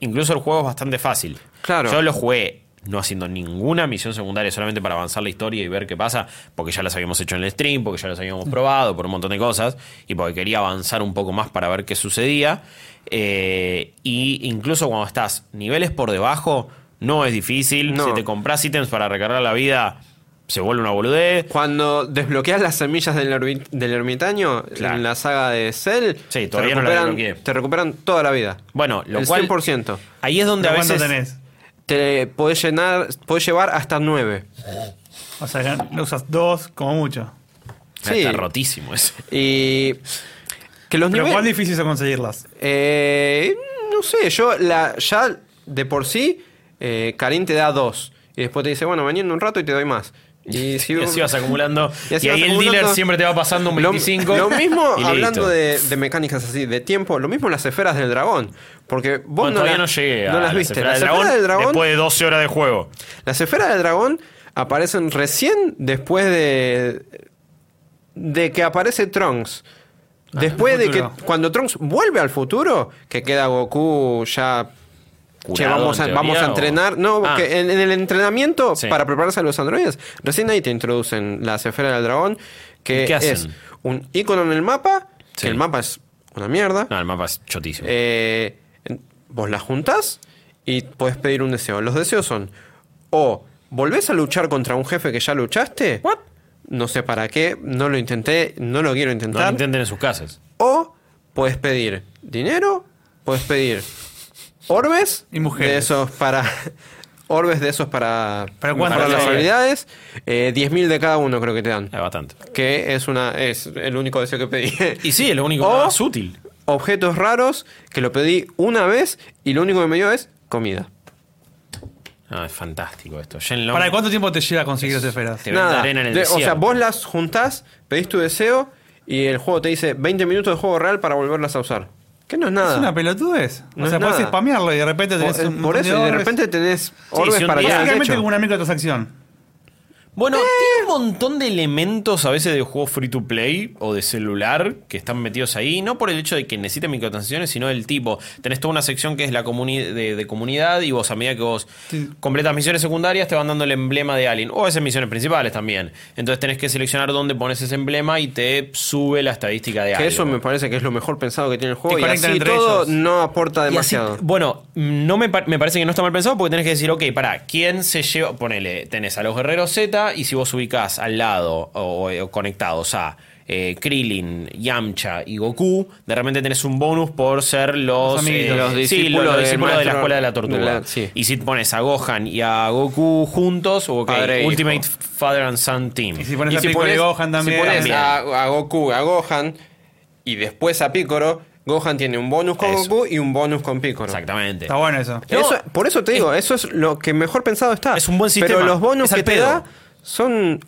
B: incluso el juego es bastante fácil.
D: Claro.
B: Yo lo jugué no haciendo ninguna misión secundaria, solamente para avanzar la historia y ver qué pasa, porque ya las habíamos hecho en el stream, porque ya las habíamos probado, por un montón de cosas, y porque quería avanzar un poco más para ver qué sucedía. Eh, y incluso cuando estás niveles por debajo, no es difícil.
D: No.
B: Si te compras ítems para recargar la vida, se vuelve una boludez.
D: Cuando desbloqueas las semillas del, ermi- del ermitaño
B: Claro.
D: en la saga de Cell,
B: Sí,
D: te,
B: todavía no la
D: recuperan, te recuperan toda la vida.
B: Bueno, lo
D: el
B: cual
D: 100%.
B: ahí es donde a
A: ¿Pero ¿Cuánto
B: veces
A: tenés?
D: Te podés, llenar, podés llevar hasta 9.
A: O sea, que usas dos como mucho.
D: Sí.
B: está rotísimo eso.
D: Y que los
A: Pero
D: niveles...
A: ¿cuán difícil es conseguirlas?
D: Eh, no sé, yo la, ya de por sí, eh, Karim te da dos. Y después te dice, bueno, en un rato y te doy más. Y, si
B: Y así vas acumulando.
D: Y
B: ahí
D: vas
B: el dealer siempre te va pasando un
D: Lo-
B: 25.
D: Lo, mismo, hablando de, de mecánicas así, de tiempo, lo mismo las esferas del dragón. Porque vos
B: Bueno,
D: no,
B: todavía
D: la-
B: no llegué a
D: no las
B: la
D: viste.
B: esfera
D: Las esferas del dragón,
B: después de 12 horas de juego.
D: las esferas del dragón aparecen recién después de. de que aparece Trunks. Después
A: el
D: de que cuando Trunks vuelve al futuro, que queda Goku ya Che, vamos, a,
B: en
D: vamos a
B: teoría, o-
D: entrenar. No,
B: Ah,
D: porque en, en el entrenamiento
B: Sí.
D: para prepararse a los androides, recién ahí te introducen la esfera del dragón, que
B: ¿Y qué hacen?
D: es un icono en el mapa,
B: Sí.
D: que el mapa es una mierda.
B: No, el mapa es chotísimo.
D: Eh, vos la juntás y podés pedir un deseo. Los deseos son o volvés a luchar contra un jefe que ya luchaste.
B: What?
D: No sé para qué, no lo intenté, no lo quiero
B: no
D: intentar.
B: lo intenten en sus casas.
D: O puedes pedir dinero, puedes pedir orbes
A: Y mujeres.
D: de esos para orbes de esos para
A: ¿Para cuántas
D: mejorar las habilidades, eh, 10.000 de cada uno creo que te dan.
B: Es bastante.
D: Que es una es el único deseo que pedí.
B: Y sí, es lo único
D: O-
B: más útil.
D: Objetos raros que lo pedí una vez y lo único que me dio es comida.
B: Ah, es fantástico esto. Shenlong
A: ¿Para cuánto tiempo te lleva a conseguir esas esferas?
B: Te vende arena en el
D: De- o sea, vos las juntás, pedís tu deseo y el juego te dice 20 minutos de juego real para volverlas a usar. Que no es nada.
A: Es una pelotudez.
D: No
A: o sea,
D: es
A: podés
D: nada.
A: spamearlo y de repente tenés
D: Por,
A: un
D: por eso, y de
A: orbes.
D: repente tenés orbes
B: si un
D: para
B: día-
A: Básicamente como una microtransacción.
B: Bueno, tiene un montón de elementos a veces de juegos free to play o de celular que están metidos ahí, no por el hecho de que necesiten microtransacciones, sino del tipo. Tenés toda una sección que es la comuni- de, de comunidad y vos a medida que vos
A: Sí.
B: completas misiones secundarias te van dando el emblema de Alien. O esas misiones principales también. Entonces tenés que seleccionar dónde pones ese emblema y te sube la estadística de
D: Que
B: algo.
D: eso me parece que es lo mejor pensado que tiene el juego
A: Te
D: y así
A: entre
D: todo
A: ellos.
D: no aporta
B: así-
D: demasiado.
B: bueno, no me, pa- me parece que no está mal pensado porque tenés que decir, ok, para, ¿quién se lleva? Ponele, tenés a los guerreros Z y si vos ubicás al lado o, o conectados a eh, Krillin, Yamcha y Goku, de repente tenés un bonus por ser los,
A: Los
B: eh,
D: Los
B: sí,
D: discípulos
B: los
D: del
B: discípulos de la escuela de la tortuga.
D: de la- sí.
B: Y si pones a Gohan y a Goku juntos,
D: Padre e hijo.
B: Ultimate Father and Son Team.
A: Y si pones a Piccolo y Gohan también.
D: Si pones
B: También.
D: a, a Goku, a Gohan y después a Piccolo, Gohan tiene un bonus con
B: Eso.
D: Goku y un bonus con Piccolo.
B: Exactamente.
A: Está bueno eso.
B: No,
D: por eso te digo, eso es lo que mejor pensado está.
B: Es un buen sistema,
D: Pero los bonus que te da son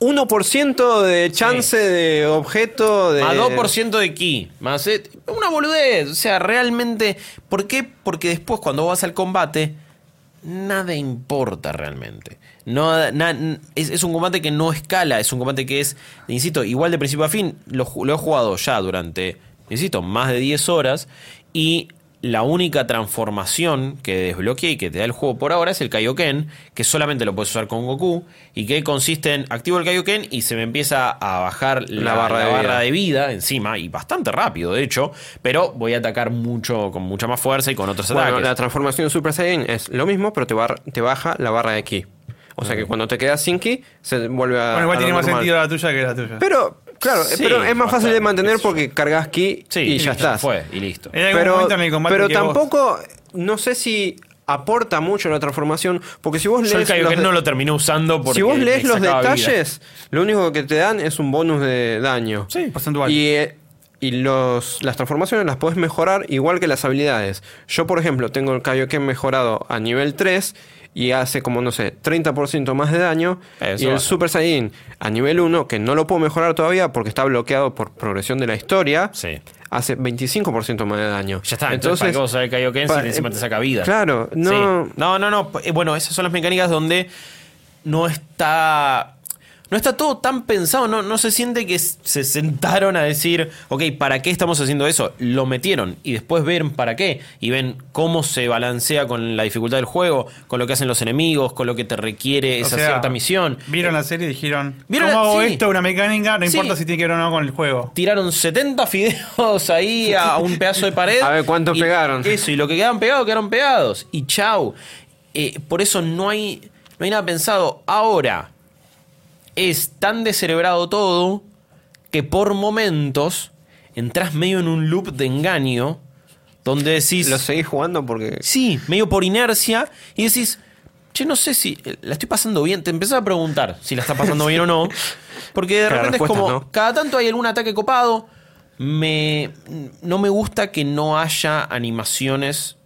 D: un 1% de chance de objeto de...
B: Más 2% de ki. Más eh, una boludez. O sea, realmente. ¿Por qué? Porque después, cuando vas al combate, nada importa realmente. No, na- es, es un combate que no escala. Es un combate que es, insisto, igual de principio a fin. Lo he jugado ya durante, insisto, más de 10 horas. Y la única transformación que desbloquea y que te da el juego por ahora es el Kaioken, que solamente lo puedes usar con Goku, y que consiste en activo el Kaioken y se me empieza a bajar la,
D: barra
B: la
D: de
B: barra
D: vida.
B: de vida encima, y bastante rápido de hecho, pero voy a atacar mucho, con mucha más fuerza y con otros
D: Bueno,
B: ataques.
D: la transformación de Super Saiyan es lo mismo, pero te, bar- te baja la barra de ki. O sea que cuando te quedas sin ki, se vuelve a.
A: Bueno, igual
D: a
A: tiene más
D: normal.
A: sentido la tuya que la tuya.
D: Pero, claro,
B: Sí,
D: pero es más fácil de mantener porque cargas ki
B: Sí,
D: y ya estás.
B: Fue, y listo.
A: En algún
D: Pero, pero
A: que vos-
D: tampoco, no sé si aporta mucho la transformación, porque si vos
B: Yo el
D: lees. los
B: Kaioken
D: de-
B: no lo terminé usando porque
D: si vos lees los
B: vida.
D: detalles, lo único que te dan es un bonus de daño.
A: Sí, porcentual.
D: Y, eh, y los, las transformaciones las podés mejorar igual que las habilidades. Yo, por ejemplo, tengo el Kaioken mejorado a nivel 3 y hace como, no sé, 30% más de daño.
B: Eso
D: y el. Super Saiyan a nivel 1, que no lo puedo mejorar todavía porque está bloqueado por progresión de la historia,
B: Sí.
D: hace 25% más de daño.
B: Ya está, entonces, ¿para el Kaioken si encima te saca vida?
D: Claro, no.
B: Sí. No, no, no. eh, Bueno, esas son las mecánicas donde no está. No está todo tan pensado, no, no se siente que se sentaron a decir, ok, ¿para qué estamos haciendo eso? Lo metieron y después ven para qué y ven cómo se balancea con la dificultad del juego, con lo que hacen los enemigos, con lo que te requiere
A: O
B: esa
A: sea,
B: cierta misión.
A: Vieron la serie y dijeron:
B: ¿Vieron
A: ¿Cómo
B: la-
A: hago
B: sí.
A: esto? Una mecánica, no
B: Sí.
A: importa si tiene que ver o no con el juego.
B: Tiraron 70 fideos ahí a un pedazo de pared.
D: A ver cuántos
B: y
D: pegaron.
B: Eso, y lo que quedaban pegados, quedaron pegados. Y chau. Eh, por eso no hay, no hay nada pensado. Ahora, es tan descerebrado todo que por momentos entras medio en un loop de engaño donde decís.
D: Lo seguís jugando porque.
B: Sí, medio por inercia. Y decís, che, no sé si la estoy pasando bien. Te empezás a preguntar si la está pasando bien o no. Porque de repente es como,
D: no.
B: cada tanto hay algún ataque copado. Me, no me gusta que no haya animaciones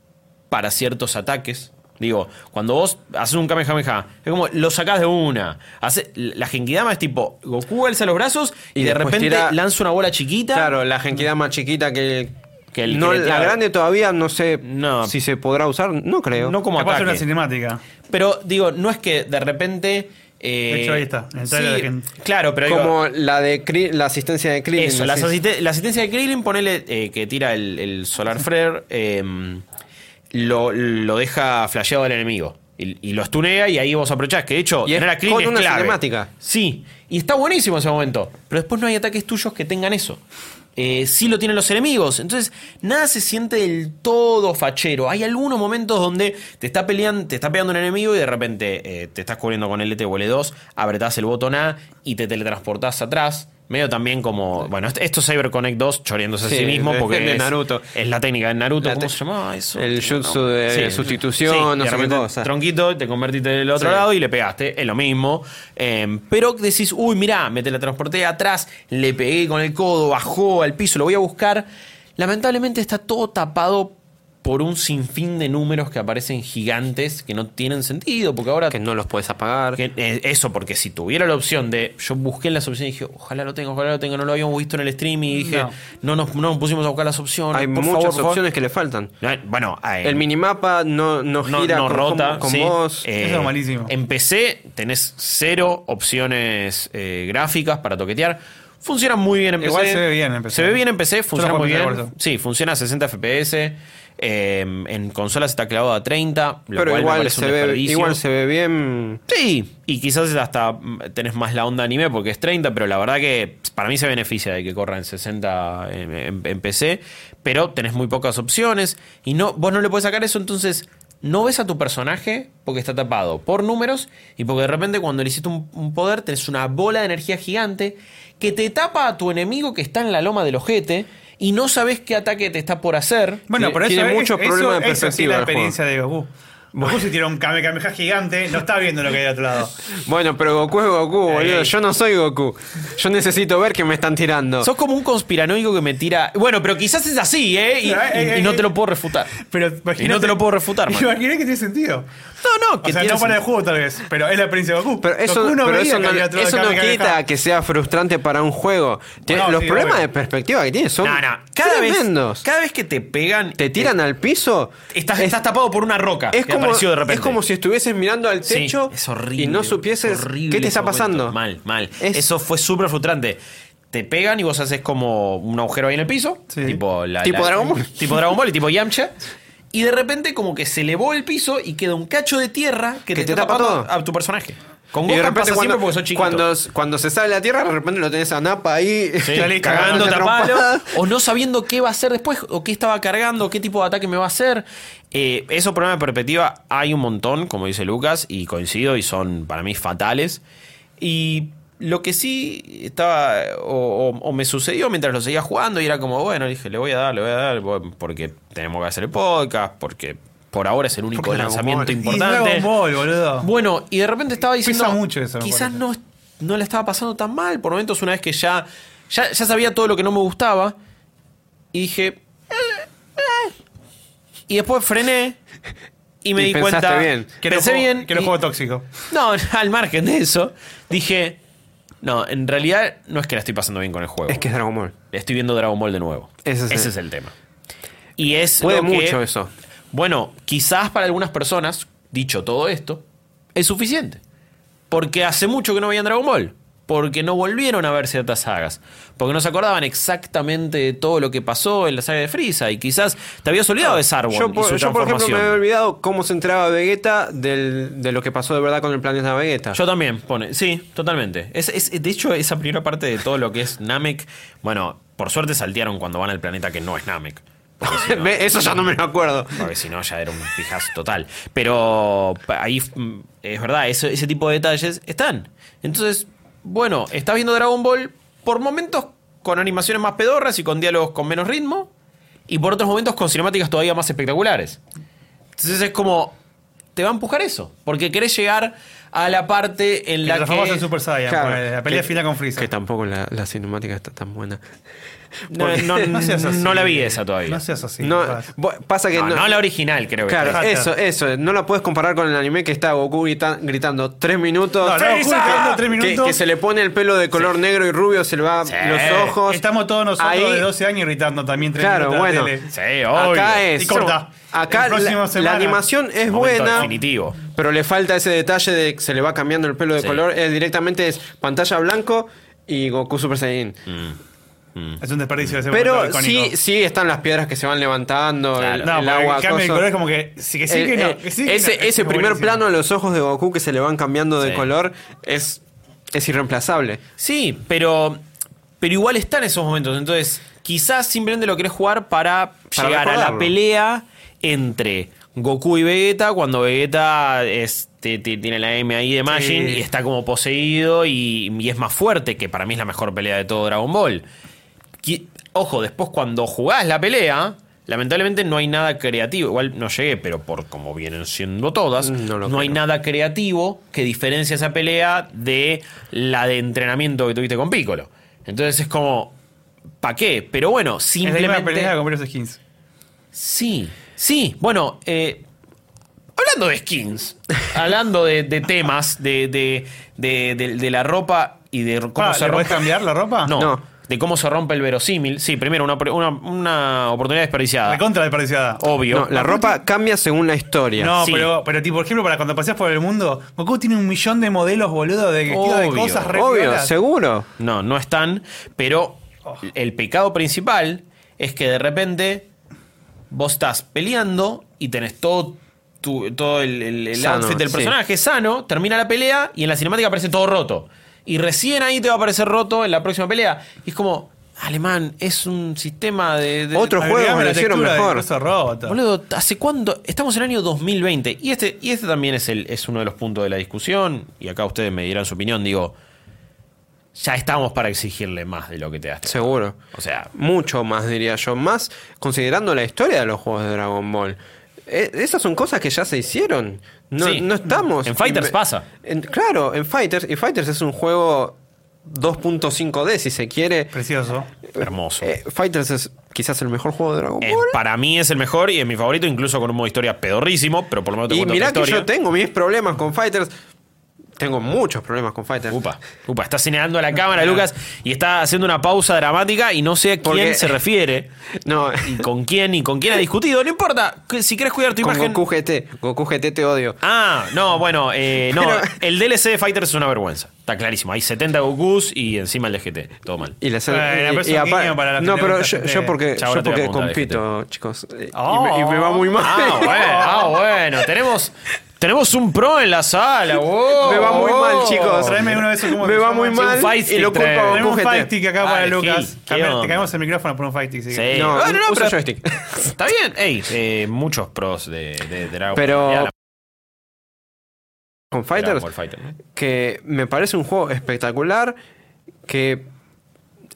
B: para ciertos ataques. Digo, cuando vos haces un Kamehameha, es como lo sacás de una. Hace, la Genkidama es tipo, Goku alza los brazos y,
D: Y
B: de repente
D: tira-
B: lanza una bola chiquita.
D: Claro, la Genkidama más chiquita que.
B: Que el
D: no,
B: que
D: la grande todavía no sé
B: No.
D: si se podrá usar. No creo.
B: No como
A: Capaz de una
B: ataque.
A: cinemática.
B: Pero digo, no es que de repente. eh,
A: De hecho, ahí está,
B: sí,
A: de
B: Claro, pero digo,
D: Como la de Kri- la asistencia de Krillin.
B: Eso, la, la asistencia de Krillin, ponele eh, que tira el, el Solar Flare, eh, lo, lo deja flasheado al enemigo. Y, y lo stunea y ahí vos aprovechás. Que de hecho,
D: Y es
B: tener a Krillin
D: con
B: es
D: una
B: clave.
D: cinemática.
B: Sí, y está buenísimo ese momento. Pero después no hay ataques tuyos que tengan eso. Eh, sí lo tienen los enemigos. Entonces, nada se siente del todo fachero. Hay algunos momentos donde te está peleando, te está pegando un enemigo y de repente eh, te estás cubriendo con LT o L2, apretás el botón A y te teletransportás atrás. Medio también como. Bueno, esto- es CyberConnect 2 choreándose a sí
D: Sí,
B: mismo porque
D: de
B: es,
D: Naruto.
B: es la técnica de Naruto.
D: La
B: ¿Cómo se llamaba eso?
D: el jutsu de sustitución, no
B: de
D: sé cosa.
B: Tronquito, te convertiste del otro
D: Sí.
B: lado y le pegaste. Es lo mismo. Eh, pero decís, uy, mirá, me teletransporté atrás, le pegué con el codo, bajó al piso, lo voy a buscar. Lamentablemente está todo tapado por un sinfín de números que aparecen gigantes que no tienen sentido. Porque ahora
D: Que no los puedes apagar.
B: que, eh, eso, porque si tuviera la opción de. Yo busqué las opciones y dije, ojalá lo tenga, ojalá lo tenga. No lo habíamos visto en el stream y dije, no,
A: No.
B: nos, no nos pusimos a buscar las opciones.
D: Hay
B: por
D: muchas
B: favor, por favor".
D: opciones que le faltan.
B: No, Bueno, eh,
D: El minimapa no, no gira
B: no
D: con,
B: rota.
D: con- con
B: sí.
D: vos.
B: Eh,
A: Eso es malísimo.
B: En PC tenés cero opciones eh, gráficas para toquetear. Funciona muy bien en PC.
A: Igual se ve bien en PC.
B: Se ve bien en PC, funciona muy bien. Sí, funciona a 60 FPS. Eh, en consolas está clavado a 30. Lo
D: pero
B: cual me
D: igual
B: parece un
D: se, ve, igual se ve bien.
B: Sí, y quizás hasta tenés más la onda anime porque es 30, pero la verdad que para mí se beneficia de que corra en 60 en, en- en PC, pero tenés muy pocas opciones y no vos no le puedes sacar eso, entonces no ves a tu personaje porque está tapado por números y porque de repente cuando le hiciste un, un poder tenés una bola de energía gigante que te tapa a tu enemigo que está en la loma del ojete y no sabes qué ataque te está por hacer.
A: Bueno, pero eso
D: tiene
A: es-
D: muchos
A: eso-
D: problemas de
A: eso sí es
D: perspectiva
A: la experiencia de Goku. Goku si tira un Kame Kameha gigante, no está viendo lo que hay de otro lado.
D: Bueno, pero Goku es Goku, boludo. Yo no soy Goku. Yo necesito ver que me están tirando.
B: Sos como un conspiranoico que me tira. Bueno, pero quizás es así, ¿eh? Y,
A: Eh, eh,
B: y- y no
A: eh,
B: te lo puedo refutar.
A: Pero
B: Y no te lo puedo refutar, man.
A: Imaginé que tiene sentido.
B: No, no, que
A: O sea,
B: tiene
A: no para el juego tal vez, pero es la experiencia de Goku.
D: Pero eso,
A: Goku no
D: pero
A: veía
D: eso
A: que
D: no,
A: había otro
D: eso no quita que sea frustrante para un juego. Tiene- los
A: sí,
D: problemas
A: obvio.
D: de perspectiva que tiene son
B: No, no. Cada vez,
D: tremendos.
B: cada vez que te pegan.
D: Te tiran al piso.
B: Estás, estás tapado por una roca.
D: Es como,
B: apareció de repente.
D: es como si estuvieses mirando al
B: Sí,
D: techo
B: es horrible.
D: y no supieses
B: horrible
D: qué te está pasando.
B: Mal, mal.
D: Es-
B: Eso fue súper frustrante. Te pegan y vos haces como un agujero ahí en el piso.
A: Sí.
B: Tipo, la-
D: Tipo
B: la-
D: Dragon Ball.
B: Tipo Dragon Ball y tipo Yamcha. Y de repente como que se elevó el piso y queda un cacho de tierra que, te,
D: te
B: está
D: tapa
B: tapando
D: todo.
B: a tu personaje. Con
D: Y de
B: Gohan
D: repente
B: pasa
D: cuando,
B: siempre porque sos chiquito.
D: cuando, cuando se sale la tierra, de repente lo tenés a Napa ahí.
B: Sí,
A: Dale,
B: cagando
A: cagando
B: a palo,
D: trompada.
B: o no sabiendo qué va a hacer después, o qué estaba cargando, qué tipo de ataque me va a hacer. Eh, esos problemas de perspectiva hay un montón, como dice Lucas, y coincido, y son para mí fatales. Y lo que sí estaba, o, o- o me sucedió mientras lo seguía jugando, y era como, bueno, dije, le voy a dar, le voy a dar, porque tenemos que hacer el podcast, porque por ahora es el único
D: Porque Dragon
B: lanzamiento.
A: Y
B: importante.
A: Dragon Ball, boludo.
B: Bueno, y de repente estaba diciendo.
A: Pesa mucho eso, me
B: Quizás
A: parece.
B: no, no le estaba pasando tan mal. Por momentos, una vez que ya, ya, ya sabía todo lo que no me gustaba. Y dije. "Eh, eh". Y después frené. Y me
D: Y
B: di cuenta.
D: bien.
A: Que
B: pensé
A: juego-
B: bien.
A: Que era un
B: y-
A: juego tóxico.
B: no, al margen de eso, dije. No, en realidad no es que la estoy pasando bien con el juego.
D: Es que es Dragon Ball.
B: Estoy viendo Dragon Ball de nuevo.
D: Ese
B: Ese
D: es
B: es,
D: el-
B: tema. Y es.
D: Puede
B: lo que-
D: mucho eso.
B: Bueno, quizás para algunas personas, dicho todo esto, es suficiente. Porque hace mucho que no veían Dragon Ball. Porque no volvieron a ver ciertas sagas. Porque no se acordaban exactamente de todo lo que pasó en la saga de Frieza. Y quizás te habías olvidado de Sarwan
D: Yo,
B: y
D: por,
B: su
D: yo, por ejemplo, me había olvidado cómo se enteraba Vegeta del- de lo que pasó de verdad con el planeta Vegeta.
B: Yo también, pone. Sí, totalmente. Es, es- de hecho, esa primera parte de todo lo que es Namek, bueno, por suerte saltearon cuando van al planeta que no es Namek. Si no-
D: Eso ya no me lo acuerdo.
B: Porque si no, ya era un pijazo total. Pero ahí mm, es verdad, ese tipo de detalles están. Entonces, bueno, estás viendo Dragon Ball por momentos con animaciones más pedorras y con diálogos con menos ritmo, y por otros momentos con cinemáticas todavía más espectaculares. Entonces es como, te va a empujar eso, porque querés llegar a la parte en
A: Que
B: la
A: transformas
B: que...
A: en Super Saiyan,
D: Claro,
A: pues, la pelea
D: que-
A: final con Freezer.
D: Que tampoco la, la cinemática está tan buena.
B: No, no,
A: No seas así.
B: no la vi esa todavía.
A: No seas así.
D: no, pasa que
B: No, no la original, creo que.
D: Claro, eso, eso. No la puedes comparar con el anime que está Goku grita- gritando tres minutos.
A: No, no, Goku gritando tres
D: que,
A: minutos.
D: que se le pone el pelo de color negro y rubio, se le va
B: Sí.
D: los ojos.
A: Estamos todos nosotros
D: Ahí-
A: de 12 años gritando también tres
D: Claro,
A: minutos la
D: bueno.
B: Sí, obvio.
D: Acá es.
A: Y corta.
D: Acá la, animación es buena.
B: definitivo.
D: Pero le falta ese detalle de que se le va cambiando el pelo de
B: Sí.
D: color. Directamente es pantalla blanco y Goku Super Saiyan.
A: Es un desperdicio de ese
D: Pero sí, sí están las piedras que se van levantando,
B: Claro.
D: el,
A: No,
D: el agua.
A: el cambio de color es como que. Sí, que sí,
D: El-
A: que no.
D: el-
A: que sí, que
D: ese
A: no.
D: ese
A: Es
D: primer
A: buenísimo.
D: plano de los ojos de Goku que se le van cambiando de
B: Sí.
D: color es, es irreemplazable.
B: Sí, pero, pero igual está en esos momentos. Entonces, quizás simplemente lo querés jugar para,
D: Para
B: llegar a la pelea entre Goku y Vegeta, cuando Vegeta este, ti- tiene la M ahí de Majin
A: Sí.
B: y está como poseído y, y es más fuerte, que para mí es la mejor pelea de todo Dragon Ball. Ojo, después cuando jugás la pelea, lamentablemente no hay nada creativo. Igual no llegué, pero por como vienen siendo todas,
D: No
B: no, hay nada creativo que diferencie esa pelea de la de entrenamiento que tuviste con Piccolo. Entonces es como, ¿para qué? Pero bueno,
A: Es la
B: simplemente.
A: pelea con varios skins.
B: Sí, sí. Bueno, eh, hablando de skins, hablando de, de temas, de, de, de, de- de la ropa y de cómo
A: Ah,
B: se
A: ¿Le podés
B: rompe.
A: cambiar la ropa?
B: No,
D: No.
B: De cómo se rompe el verosímil. Sí, primero, una, una, una oportunidad desperdiciada.
A: Recontra desperdiciada.
B: Obvio.
D: No, la ropa cambia según la historia.
A: No,
B: Sí.
A: pero, pero tipo, por ejemplo, para cuando paseas por el mundo, Goku tiene un millón de modelos, boludo, de cosas re
D: Obvio, seguro.
B: No, no están. Pero el pecado principal es que de repente vos estás peleando y tenés todo, tu- todo el, el- el
D: Sano,
B: outfit del
D: sí.
B: personaje sano, termina la pelea y en la cinemática aparece todo roto. Y recién ahí te va a aparecer roto en la próxima pelea. Y es como, alemán, es un sistema de... de-
D: Otro
A: Agregame
D: juego me lo hicieron mejor.
B: Boludo, ¿hace cuándo? Estamos en el año 2020. Y este, y este también es, el, es uno de los puntos de la discusión. Y acá ustedes me dirán su opinión. Digo, ya estamos para exigirle más de lo que te das.
D: Seguro.
B: O sea,
D: Mucho más, diría yo. Más considerando la historia de los juegos de Dragon Ball. Eh, esas son cosas que ya se hicieron. No,
B: Sí.
D: no estamos.
B: En Fighters pasa.
D: en- claro, en Fighters. Y Fighters es un juego 2.5D, si se quiere.
A: Precioso.
B: hermoso.
D: Eh, Fighters es quizás el mejor juego de Dragon
B: Eh,
D: Ball.
B: para mí es el mejor y es mi favorito, incluso con un modo historia pedorrísimo, pero por lo menos te
D: y mirá que yo tengo mis problemas con Fighters. Tengo muchos problemas con Fighters.
B: Upa, upa, está señalando a la cámara, Lucas, y está haciendo una pausa dramática y no sé a quién
D: Porque-
B: se refiere,
D: No,
B: y con quién y con quién ha discutido. No importa, si quieres cuidar tu
D: con
B: imagen.
D: Goku GT. Goku GT te odio.
B: Ah, no, bueno, eh, no,
D: Pero-
B: el DLC de Fighters es una vergüenza. Está clarísimo. Hay 70 Gokus y encima el de GT. Todo mal.
D: Y la
A: es un
D: apar-
A: guiño para la
D: No, pero yo, porque, yo porque compito, chicos. eh, y,
A: Oh.
D: me, y me va muy mal.
B: Ah, bueno, ah, bueno. Tenemos, tenemos un pro en la sala. wow,
D: Me va muy mal, chicos.
A: Tráeme uno de esos como
D: Me va muy mal y lo culpo
B: trae.
D: a
A: Tenemos
D: Goku
A: un fight stick acá para Lucas. Te cambiamos el micrófono por un fight stick.
B: Sí.
D: No,
B: No, no, no, pero-
D: joystick.
B: Está bien. Ey, eh, muchos pros de, Dragon
D: Pero- Con Fighters,
B: Ball Fighter, ¿no?
D: que me parece un juego espectacular, que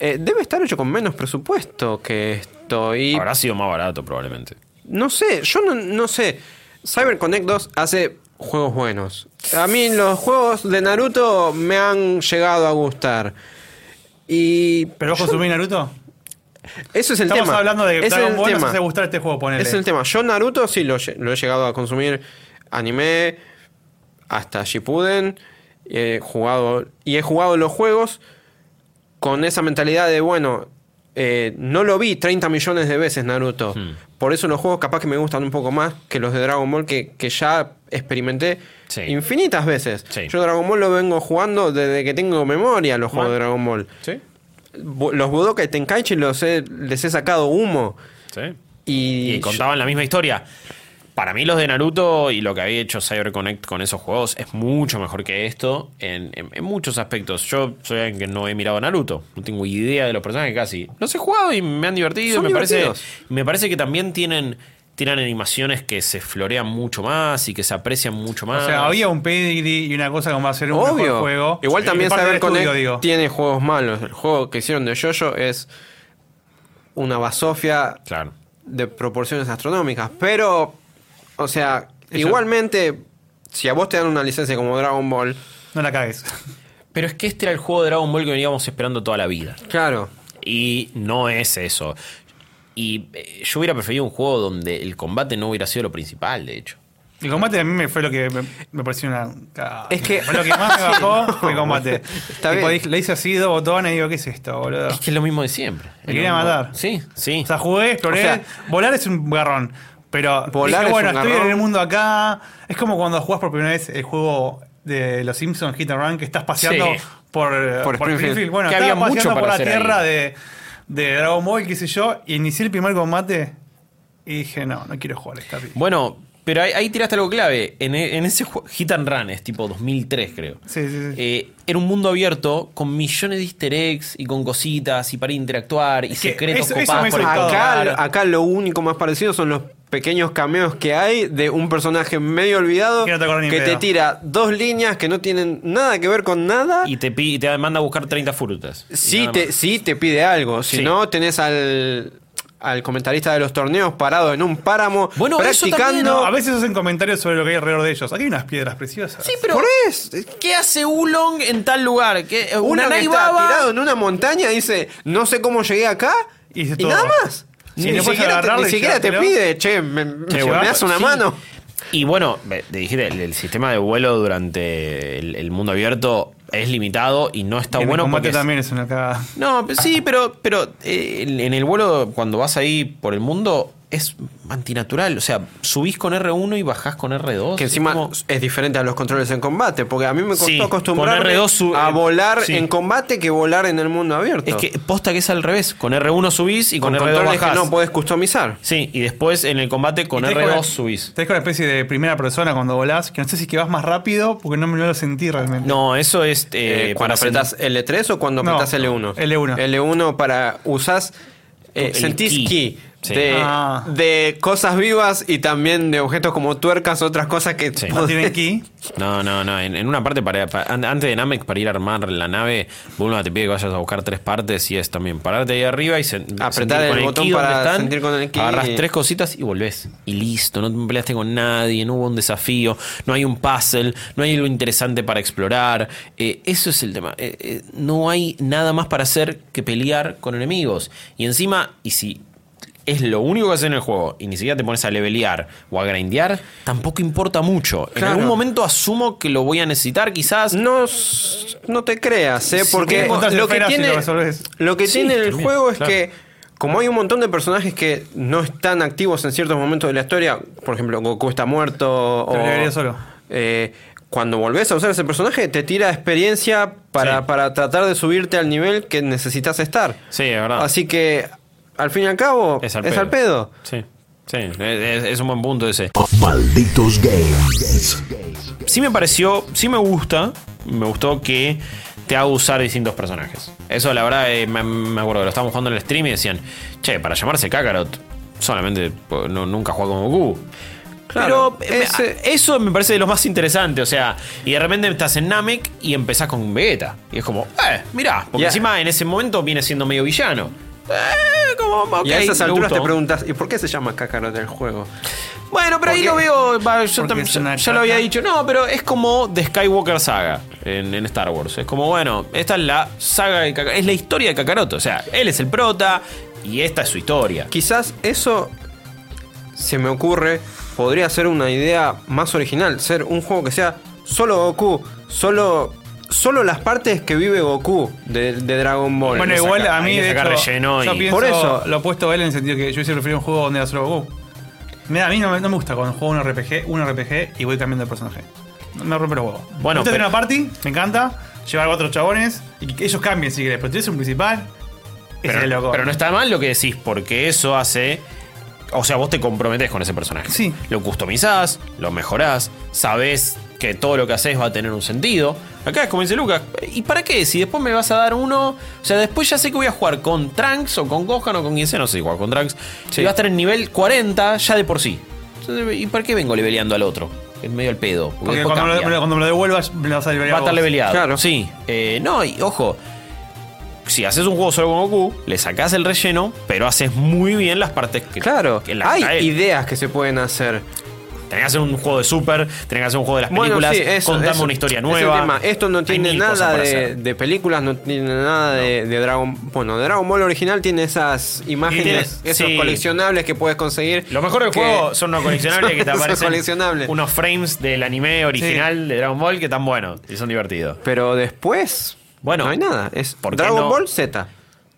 D: eh, debe estar hecho con menos presupuesto que esto. Y
B: Habrá sido más barato probablemente.
D: no sé, yo no, no sé. CyberConnect 2 hace juegos buenos. A mí los juegos de Naruto me han llegado a gustar. Y
A: ¿Pero vos
D: yo-
A: consumís Naruto?
D: eso es el
A: Estamos
D: tema.
A: hablando de
D: es
A: Dragon Ball, nos hace gustar este juego, ponele.
D: Es el tema. Yo Naruto sí lo he llegado a consumir anime hasta Shippuden. He jugado y he jugado los juegos con esa mentalidad de bueno, eh, no lo vi 30 millones de veces Naruto.
B: Hmm.
D: Por eso los juegos capaz que me gustan un poco más que los de Dragon Ball que, que ya experimenté
B: Sí.
D: infinitas veces.
B: Sí.
D: Yo Dragon Ball lo vengo jugando desde que tengo memoria los juegos de Dragon Ball.
B: Sí.
D: Los Budokai Tenkaichi los he- les he sacado humo.
B: Sí.
D: Y,
B: Y contaban la misma historia. Para mí los de Naruto y lo que había hecho CyberConnect con esos juegos es mucho mejor que esto en, en- en muchos aspectos. Yo soy alguien que no he mirado Naruto, no tengo idea de los personajes casi. Los he jugado y me han divertido. Me parece, me parece que también tienen tienen animaciones que se florean mucho más y que se aprecian mucho más.
A: O sea, había un pedigree y una cosa como va a ser un mejor
D: Obvio.
A: juego.
D: Igual también Connect
A: digo.
D: tiene juegos malos. El juego que hicieron de Jojo es una basofia
B: Claro.
D: de proporciones astronómicas. Pero, o sea,
A: Eso-
D: igualmente, si a vos te dan una licencia como Dragon Ball,
A: No la cagues.
B: Pero es que este era el juego de Dragon Ball que veníamos esperando toda la vida.
D: claro.
B: Y no es eso. Y eh, yo hubiera preferido un juego donde el combate no hubiera sido lo principal, de hecho.
A: El combate a mí me fue lo que me, me pareció una.
D: Es que-
A: Fue lo que más me bajó fue el combate.
D: Está
A: Tipo,
D: bien.
A: dije- le hice así dos botones y digo, ¿qué es esto, boludo?
B: Es que es lo mismo de siempre.
A: Me quería matar.
B: Sí, sí.
A: O sea, jugué, exploré.
D: O sea-
A: volar es un garrón. Pero
D: Volar
A: dije,
D: es
A: bueno,
D: un
A: estoy
D: garrón.
A: en el mundo acá. Es como cuando jugás por primera vez el juego de los Simpsons Hit and Run, que estás paseando
B: Sí.
A: por,
D: Por
A: por
D: Springfield.
A: Bueno,
B: Que
A: estaba
B: había mucho
A: paseando
B: para
A: por la
B: hacer
A: tierra de, de Dragon Ball, qué sé yo, y inicié el primer combate y dije, no, no quiero jugar esta
B: Bueno, pero ahí, ahí tiraste algo clave. En, e- en ese juego, Hit and Run, es tipo 2003, creo.
A: Sí, sí, sí.
B: Eh, era un mundo abierto con millones de easter eggs y con cositas y para interactuar y
A: Es que
B: secretos
A: eso-
B: copados por.
D: Acá, acá lo único más parecido son los pequeños cameos que hay de un personaje medio olvidado
A: Que no te
D: que tira dos líneas que no tienen nada que ver con nada.
B: Y te, pi- y te manda a buscar 30 frutas.
D: Sí te, sí te pide algo. Si
B: Sí.
D: no, tenés al, al comentarista de los torneos parado en un páramo
B: Bueno,
D: practicando.
A: No, a veces hacen comentarios sobre lo que hay alrededor de ellos. Aquí hay unas piedras preciosas.
B: Sí, pero
D: Por eso.
B: ¿qué hace Ulong en tal lugar? ¿Qué,
D: Uno
B: una
D: que está tirado en una montaña dice, no sé cómo llegué acá.
A: Y
D: Y,
A: dice todo.
D: nada más.
A: Sí,
D: ni siquiera, te, ni siquiera pide, che, me, me das una
B: Sí.
D: mano.
B: Y bueno, dijiste, el, el sistema de vuelo durante el, el mundo abierto es limitado y no está
A: en
B: bueno
A: el combate
B: porque
A: también es una cagada.
B: No, sí, pero, pero eh, en el vuelo, cuando vas ahí por el mundo, es antinatural. O sea, subís con R1 y bajás con R2.
D: Que
B: Es
D: encima
B: como-
D: es diferente a los controles en combate, porque a mí me costó
B: Sí, con
D: acostumbrarme
B: R2 su-
D: a
B: eh,
D: volar
B: sí.
D: en combate que volar en el mundo abierto.
B: Es que posta que es al revés. Con R1 subís y con,
D: con
B: R2
D: controles
B: bajás.
D: que no puedes customizar.
B: Sí, y después en el combate con
A: Y tenés
B: R2
A: con la-
B: subís.
A: Tenés con una especie de primera persona cuando volás, que no sé si que vas más rápido porque no me lo sentí realmente.
B: No, eso es eh,
D: Eh, cuando
B: para
D: apretás L3 o cuando
A: No,
D: apretás L1?
A: L1.
D: L1 para usás eh, sentís
B: ki. Sí.
D: de,
A: Ah.
D: de cosas vivas y también de objetos como tuercas, otras cosas que
B: Sí.
A: No tienen ki.
B: No, no, no. En, en una parte, para, para- an- antes de Namek, para ir a armar la nave, Bulma te pide que vayas a buscar tres partes y es también pararte ahí arriba y sen-
D: Apretar
B: sentir
D: el
B: con
D: botón para sentir con el ki.
B: Agarras tres cositas y volvés. Y listo. No te peleaste con nadie, no hubo un desafío, no hay un puzzle, no hay algo interesante para explorar. Eh, eso es el tema. Eh, eh, no hay nada más para hacer que pelear con enemigos. Y encima, y si es lo único que haces en el juego y ni siquiera te pones a levelear o a grindear, tampoco importa mucho. En algún momento asumo que lo voy a necesitar, quizás.
D: No, no te creas, ¿eh? Porque lo que tiene,
A: lo
D: que
B: Sí,
D: tiene el
B: también,
D: juego es
B: claro.
D: que como hay un montón de personajes que no están activos en ciertos momentos de la historia, por ejemplo, Goku está muerto
A: Te
D: o
A: solo.
D: eh, cuando volvés a usar ese personaje te tira experiencia para,
B: Sí.
D: para tratar de subirte al nivel que necesitas estar.
B: Sí, es verdad.
D: Así que al fin y al cabo
B: Es al
D: es
B: pedo.
D: al pedo.
B: Sí, sí, es, un buen punto ese.
C: Malditos Games.
B: Sí me pareció, sí me gusta, me gustó que te haga usar distintos personajes. Eso la verdad, eh, me, me acuerdo que lo estábamos jugando en el stream y decían, che, para llamarse Kakarot, solamente pues, no, nunca juega con Goku.
D: Claro,
B: Pero eh,
D: ese-
B: eso me parece de lo más interesante, o sea, y de repente estás en Namek y empezás con Vegeta. Y es como, eh, mirá, porque encima en ese momento viene siendo medio villano. Eh, como,
D: y a esas alturas te preguntas, ¿y por qué se llama Kakarot el juego?
B: Bueno, pero ahí lo veo. yo
A: porque
B: tam-
A: es una
B: ya lo había dicho. No, pero es como The Skywalker Saga en, en Star Wars. Es como, bueno, esta es la saga de Kakaroto. Es la historia de Kakaroto. O sea, él es el prota y esta es su historia.
D: Quizás eso se me ocurre, podría ser una idea más original, ser un juego que sea solo Goku, solo solo las partes que vive Goku de, de Dragon Ball.
A: Bueno, igual
B: saca-
A: a mí de hecho,
B: relleno
A: yo
B: y-
A: pienso
D: Por eso-
A: lo opuesto a él en el sentido que yo hubiese preferido un juego donde era solo Goku. Mira, a mí no me, no me gusta cuando juego un RPG, un RPG y voy cambiando de personaje. Me rompe los huevos.
B: Bueno,
A: Usted
B: pero-
A: tiene una party, me encanta, llevar a cuatro chabones y que ellos cambien si querés, pero tú eres un principal, es loco.
B: pero no está mal lo que decís, porque eso hace. O sea, vos te comprometés con ese personaje.
A: Sí.
B: Lo customizás, lo mejorás, sabés que todo lo que haces va a tener un sentido. Acá es como dice Lucas, ¿y para qué? Si después me vas a dar uno. O sea, después ya sé que voy a jugar con Trunks o con Gohan o con quien sea, no sé si jugar con Trunks. Y va a estar en nivel 40 ya de por sí. Entonces, ¿Y para qué vengo leveleando al otro? Es medio el pedo.
A: Porque cuando me, lo, cuando me devuelvas, me lo vas a liberar.
B: Va a estar leveleado.
D: Claro.
B: Sí. Eh, no, y ojo. Si haces un juego solo con Goku, le sacás el relleno, pero haces muy bien las partes que.
D: Claro,
B: que las
D: hay ideas que se pueden hacer.
B: Tenés que hacer un juego de Super, tenés que hacer un juego de las
D: Bueno,
B: películas,
D: sí, eso,
B: contame
D: eso.
B: una historia nueva.
D: Esto no tiene nada de, películas, no tiene nada de, de Dragon Bueno, Dragon Ball original tiene esas imágenes,
B: tiene-
D: esos
B: sí.
D: coleccionables que puedes conseguir.
B: Lo mejor del
D: que-
B: juego son los coleccionables que te aparecen
D: coleccionables.
B: unos frames del anime original de Dragon Ball que están buenos y son divertidos.
D: Pero después,
B: Bueno,
D: no hay nada. Es
B: ¿por qué
D: Dragon
B: no?
D: Ball Z.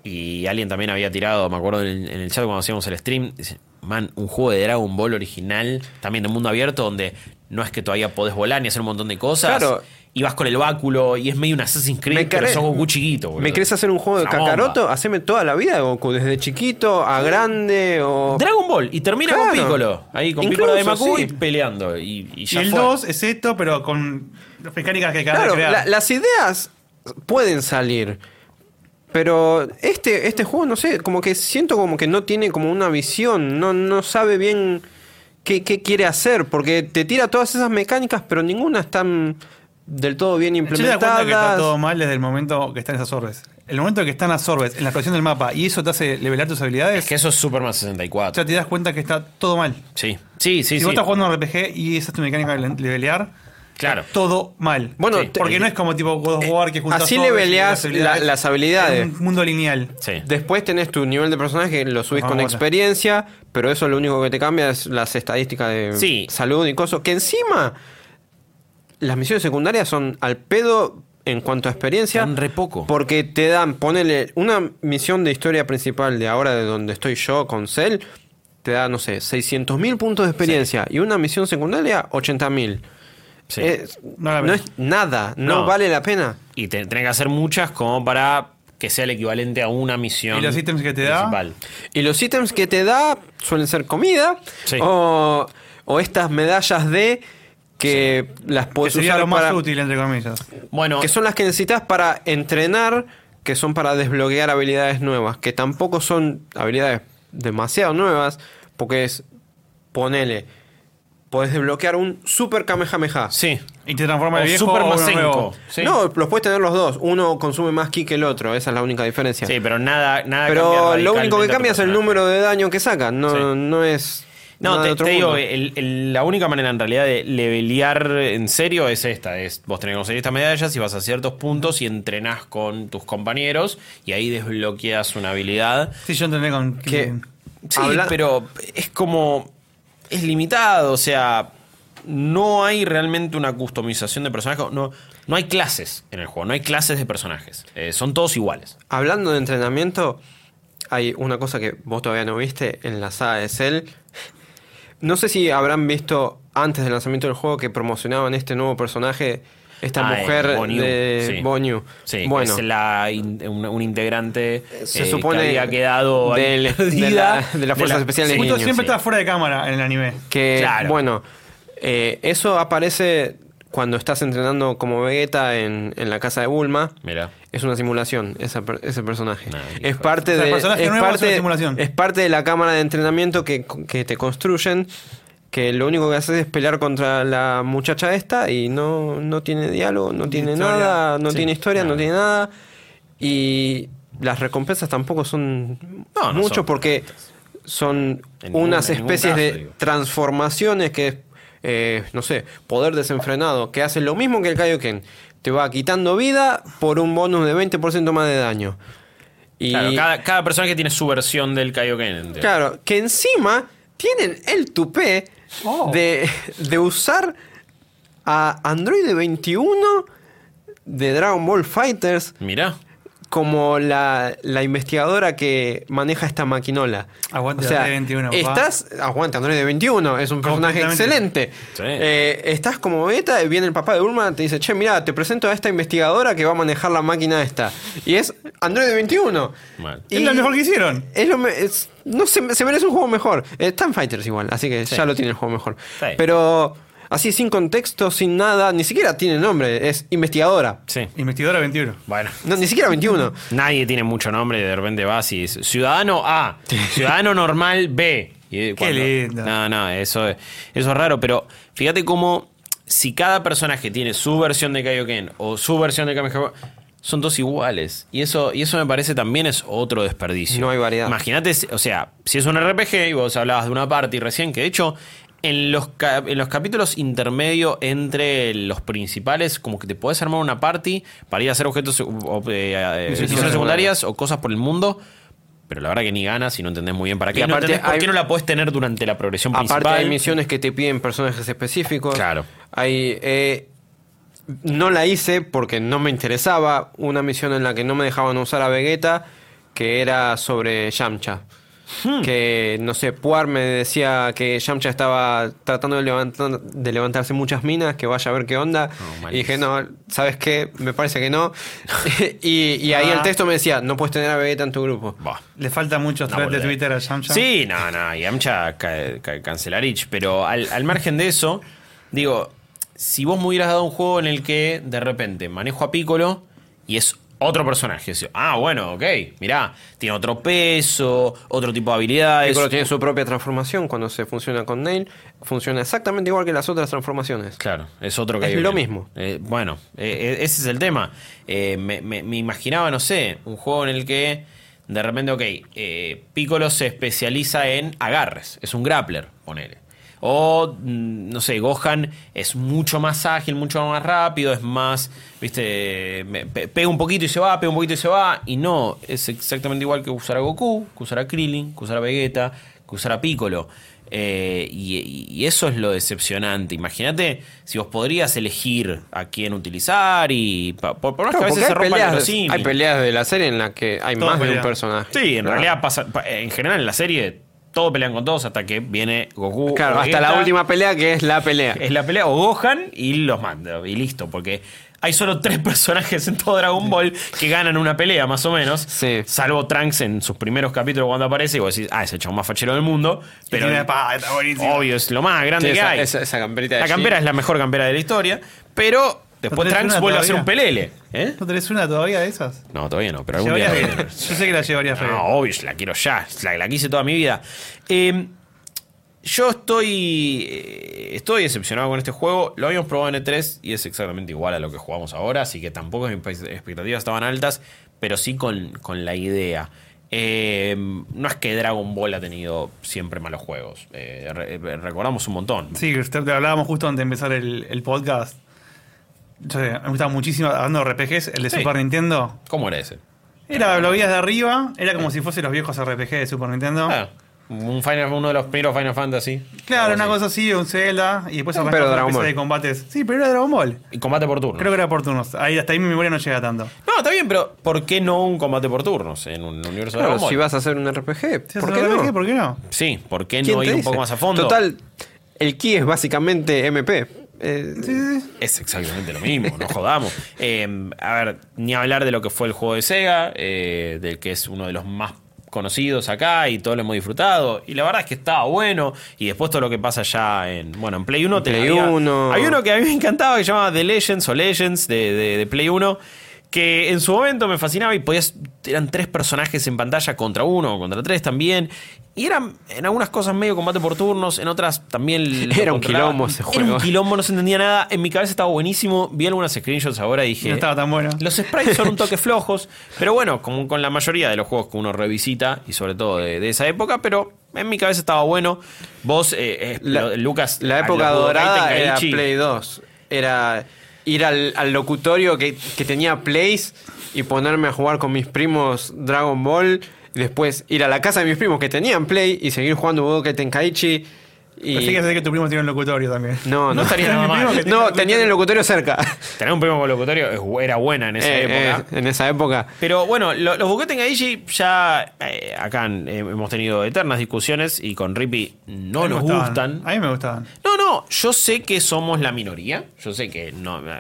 B: Y alguien también había tirado, me acuerdo en, en el chat cuando hacíamos el stream, dice, man, un juego de Dragon Ball original, también de mundo abierto, donde no es que todavía podés volar ni hacer un montón de cosas.
D: Claro.
B: Y vas con el báculo y es medio un Assassin's Creed, pero
D: querés-
B: sos Goku chiquito. boludo.
D: ¿Me querés hacer un juego de
B: bomba.
D: Kakaroto? Haceme toda la vida de Goku, desde chiquito a grande o.
B: Dragon Ball y termina con
D: Claro.
B: Piccolo. Ahí con
D: Incluso,
B: Piccolo de Maku
D: sí.
B: y peleando. Y, y
A: Y
B: ya
A: el
B: fue.
A: 2 es esto, pero con las mecánicas que acabas
D: Claro,
A: de crear.
D: la- las ideas pueden salir. Pero este, este juego, no sé, como que siento como que no tiene como una visión, no, no sabe bien qué, qué quiere hacer, porque te tira todas esas mecánicas, pero ninguna están del todo bien
A: Yo te das cuenta que está
D: implementadas.
A: todo mal desde el momento que están esas orbes. El momento que están las orbes en la exploración del mapa y eso te hace levelar tus habilidades,
B: Es que eso es Superman
A: o
B: 64.
A: sea, te das cuenta que está todo mal.
B: Sí, sí, sí.
A: si
B: sí.
A: vos estás jugando un RPG y esa es tu mecánica de levelear,
B: Claro.
A: todo mal.
D: Bueno,
A: Sí. porque no es como tipo God of War que juntás
D: así leveleás la- las habilidades.
A: en un mundo lineal.
B: Sí.
D: Después tenés tu nivel de personaje que lo subís con experiencia, pero eso lo único que te cambia es las estadísticas de
B: Sí.
D: salud y cosas. Que encima las misiones secundarias son al pedo en cuanto a experiencia.
B: Dan re poco.
D: Porque te dan, ponele, una misión de historia principal de ahora de donde estoy yo con Cell, te da, no sé, 600.000 puntos de experiencia. Y una misión secundaria, 80.000.
B: Sí.
D: Es-
A: No la
D: no
A: pena.
D: es nada, no,
B: No.
D: vale la pena.
B: Y te, tenés que hacer muchas como para que sea el equivalente a una misión.
A: ¿Y los ítems que te da?
D: Y los ítems que te da suelen ser comida
B: Sí.
D: o, o estas medallas de que las
A: Que
D: puedes
A: sería
D: usar
A: lo más
D: para,
A: útil, entre comillas.
B: Bueno,
D: que son las que necesitas para entrenar, que son para desbloquear habilidades nuevas, que tampoco son habilidades demasiado nuevas, porque es ponele podés desbloquear un super Kamehameha.
B: sí.
A: Y te transforma el viejo
B: Super
A: o uno nuevo.
B: Sí.
D: No, los puedes tener los dos. Uno consume más ki que el otro. Esa es la única diferencia.
B: Sí, pero nada, nada
D: Pero lo único que cambia es el número de daño que saca. No,
B: Sí.
D: no es.
B: No, te, digo,
D: mundo.
B: el- el- la única manera en realidad de levelear en serio es esta. Es vos tenés que conseguir estas medallas y vas a ciertos puntos y entrenás con tus compañeros y ahí desbloqueas una habilidad.
A: Sí, yo entendí con
D: Que-
B: Sí,
D: Habla-
B: pero es como. Es limitado, o sea. No hay realmente una customización de personajes. No, no hay clases en el juego, no hay clases de personajes. Eh, son todos iguales.
D: Hablando de entrenamiento, hay una cosa que vos todavía no viste en la saga. No sé si habrán visto antes del lanzamiento del juego que promocionaban este nuevo personaje, esta
B: Ah,
D: mujer
B: Bonyu,
D: de
B: sí.
D: Bonyu.
B: Sí,
D: bueno,
B: es la in- un, un integrante
D: se
B: eh,
D: supone
B: que había quedado
D: del- de la- de las fuerzas especiales
A: Justo
D: niños,
A: siempre
B: sí.
A: está fuera de cámara en el anime.
D: que
B: Claro.
D: bueno, eh, eso aparece cuando estás entrenando como Vegeta en, en la casa de Bulma.
B: Mira.
D: Es una simulación esa ese personaje.
B: Nah,
D: es parte
A: O sea, el
D: de
A: personaje
D: es
A: nuevo es
D: parte,
A: una simulación.
D: es parte de la cámara de entrenamiento que, que te construyen que lo único que haces es pelear contra la muchacha esta y no, no tiene diálogo, no tiene
A: historia.
D: nada, no
B: Sí,
D: tiene historia, no tiene nada y las recompensas tampoco son
B: No, no
D: mucho
B: son
D: porque son
B: En
D: unas
B: ningún
D: especies
B: caso,
D: de
B: digo.
D: transformaciones que es, eh, no sé, poder desenfrenado, que hace lo mismo que el Kaioken. Te va quitando vida por un bonus de 20% más de daño. Y
B: Claro, cada, cada personaje tiene su versión del Kaioken. entiendo.
D: claro, que encima tienen el tupé
A: Oh.
D: de, de usar a Android 21 de Dragon Ball Fighters
B: Mira.
D: Como la, la investigadora que maneja esta maquinola.
A: Aguante
D: o sea,
A: Android 21, papá.
D: Estás, aguante Android 21, es un personaje excelente.
B: Sí.
D: Eh, estás como beta, y viene el papá de Bulma, te dice, che, mira, te presento a esta investigadora que va a manejar la máquina esta. Y es Android 21.
B: Mal.
D: Y
A: Es lo mejor que hicieron.
D: es lo me- es- no se, se merece un juego mejor. Eh, Está en Fighters igual, así que
B: Sí.
D: ya lo tiene el juego mejor.
B: Sí.
D: Pero así sin contexto, sin nada, ni siquiera tiene nombre, es investigadora.
B: Sí.
A: Investigadora 21.
B: Bueno.
D: No, ni siquiera 21.
B: Nadie tiene mucho nombre y de repente vas y dices, ciudadano A, ciudadano normal B. Y cuando-
A: lindo.
B: No, no, eso, es- eso es raro, pero fíjate cómo si cada personaje tiene su versión de Kaioken o su versión de Kamehameha, son dos iguales. Y eso, y eso me parece también es otro desperdicio.
D: No hay variedad.
B: Imagínate, o sea, si es un RPG y vos hablabas de una party recién, que de hecho en los, en los capítulos intermedios entre los principales, como que te podés armar una party para ir a hacer objetos o, o, eh, eh,
A: Misiones
B: misiones secundarias o cosas por el mundo. Pero la verdad que ni ganas y no entendés muy bien para qué. No
D: aparte
B: por qué no la podés tener durante la progresión principal.
D: Aparte hay misiones que te piden personajes específicos.
B: Claro.
D: Hay, eh, no la hice porque no me interesaba. Una misión en la que no me dejaban usar a Vegeta, que era sobre Yamcha.
B: Hmm.
D: Que, no sé, Puar me decía que Yamcha estaba tratando de, levantar, de levantarse muchas minas, que vaya a ver qué onda.
B: No,
D: y dije, no, ¿sabes qué? Me parece que no. y, y ahí
A: Ah.
D: el texto me decía, no puedes tener a Vegeta en tu grupo.
B: Bah.
A: Le falta mucho thread de. Twitter a Yamcha.
B: Sí, no, no, y Amcha ca- ca- cancelarich. Pero al, al margen de eso, digo, si vos me hubieras dado un juego en el que de repente manejo a Piccolo y es otro personaje, ah, bueno, ok, mirá, tiene otro peso, otro tipo de habilidades.
D: Piccolo tiene su propia transformación cuando se funciona con Nail. Funciona exactamente igual que las otras transformaciones.
B: Claro, es otro que
D: Es
B: hay
D: lo
B: bien.
D: mismo.
B: Eh, bueno, eh, eh, ese es el tema. Eh, me, me- me imaginaba, no sé, un juego en el que de repente, ok, Piccolo se especializa en agarres, es un grappler, ponele. O, mm, no sé, Gohan es mucho más ágil, mucho más rápido, es más, viste, pega un poquito y se va, pega un poquito y se va. Y no, es exactamente igual que usar a Goku, que usar a Krillin, que usar a Vegeta, que usar a Piccolo. Eh, y, y eso es lo decepcionante. Imagínate si vos podrías elegir a quién utilizar y pa- por, por más que a veces se
D: hay
B: rompa el
D: peleas,
B: verosímil.
D: hay peleas de la serie en la que hay más de un personaje.
B: Sí, en realidad pasa, pa- en general en la serie todos pelean con todos hasta que viene Goku.
D: Claro, hasta la última pelea que es la pelea.
B: Es la pelea o Gohan y los manda y listo, porque hay solo tres personajes en todo Dragon Ball que ganan una pelea más o menos.
D: Sí.
B: Salvo Trunks en sus primeros capítulos cuando aparece y vos decís, ah, es el chabón más fachero del mundo.
A: Pero está buenísimo.
B: obvio, es lo más grande
D: Sí,
B: que
D: esa,
B: hay.
D: esa- esa camperita de
B: La campera es la mejor campera de la historia, pero después
A: tenés
B: Trunks vuelve a ser un pelele. ¿eh?
A: ¿No tenés una todavía de esas?
B: No, todavía no, pero algún día.
A: Yo sé que la llevarías
B: No, obvio, la quiero ya. La, la quise toda mi vida. Eh, yo estoy. eh, Estoy decepcionado con este juego. Lo habíamos probado en E3 y es exactamente igual a lo que jugamos ahora. Así que tampoco mis expectativas estaban altas, pero sí con, con la idea. Eh, no es que Dragon Ball ha tenido siempre malos juegos. Eh, re- recordamos un montón.
A: Sí, te hablábamos justo antes de empezar el, el podcast. Yo sé, me gustaba muchísimo, hablando de RPGs, el de
B: Sí.
A: Super Nintendo.
B: ¿Cómo era ese?
A: Era, lo veías de arriba, era como si fuesen los viejos RPG de Super Nintendo.
B: Ah, un Final, uno de los primeros Final Fantasy.
A: Claro,
B: Algo
A: una
B: así.
A: cosa así, un Zelda, y después
D: Pero
A: arrancaba una
D: Dragon
A: especie
D: Ball.
A: de combates. Sí, pero era Dragon Ball.
B: Y combate por turno.
A: Creo que era por turnos. Ahí, hasta ahí mi memoria no llega tanto.
B: No, está bien, pero ¿por qué no un combate por turnos en un universo de
D: Claro,
B: Dragon Ball?
D: si vas a hacer un RPG,
A: Si
D: ¿por qué
A: un
D: no?
A: RPG, ¿Por qué no?
B: Sí, ¿por qué
D: ¿Quién
B: no
D: te
B: ir un
D: dice?
B: poco más a fondo?
D: Total, el key es básicamente MP. Eh,
A: Sí, sí, sí.
B: Es exactamente lo mismo, no jodamos. Eh, a ver, ni hablar de lo que fue el juego de Sega, eh, del que es uno de los más conocidos acá y todos lo hemos disfrutado. Y la verdad es que estaba bueno. Y después todo lo que pasa ya en. Bueno, en Play 1 te
D: Play
B: había-
D: 1.
B: Hay uno que a mí me encantaba que se llamaba The Legends o Legends de, de- de Play 1. Que en su momento me fascinaba y podías. Eran tres personajes en pantalla contra uno o contra tres también. Y eran en algunas cosas medio combate por turnos, en otras también.
D: Era un quilombo ese
B: Era
D: juego.
B: un quilombo, no se entendía nada. En mi cabeza estaba buenísimo. Vi algunas screenshots ahora y dije.
A: No estaba tan bueno.
B: Los sprites son un toque flojos, pero bueno, como con la mayoría de los juegos que uno revisita, y sobre todo de, de esa época, pero en mi cabeza estaba bueno. Vos, eh, eh,
D: La-
B: Lucas.
D: La época dorada era Play 2. Era ir al, al locutorio que, que tenía Plays y ponerme a jugar con mis primos Dragon Ball. Y después ir a la casa de mis primos que tenían Play y seguir jugando Budokai Tenkaichi. Y...
A: Pensé que que tu primo tiene un locutorio también.
D: No, no,
B: No estaría nada mal.
D: No, tenían el locutorio cerca.
B: Tener un primo con locutorio era buena en esa
D: Eh,
B: época.
D: eh, en esa época.
B: Pero bueno, lo- los Buketten Gaichi ya eh, acá eh, hemos tenido eternas discusiones y con Rippy no nos
A: gustaban.
B: gustan.
A: A mí me gustaban.
B: No, no, yo sé que somos la minoría. Yo sé que no, no,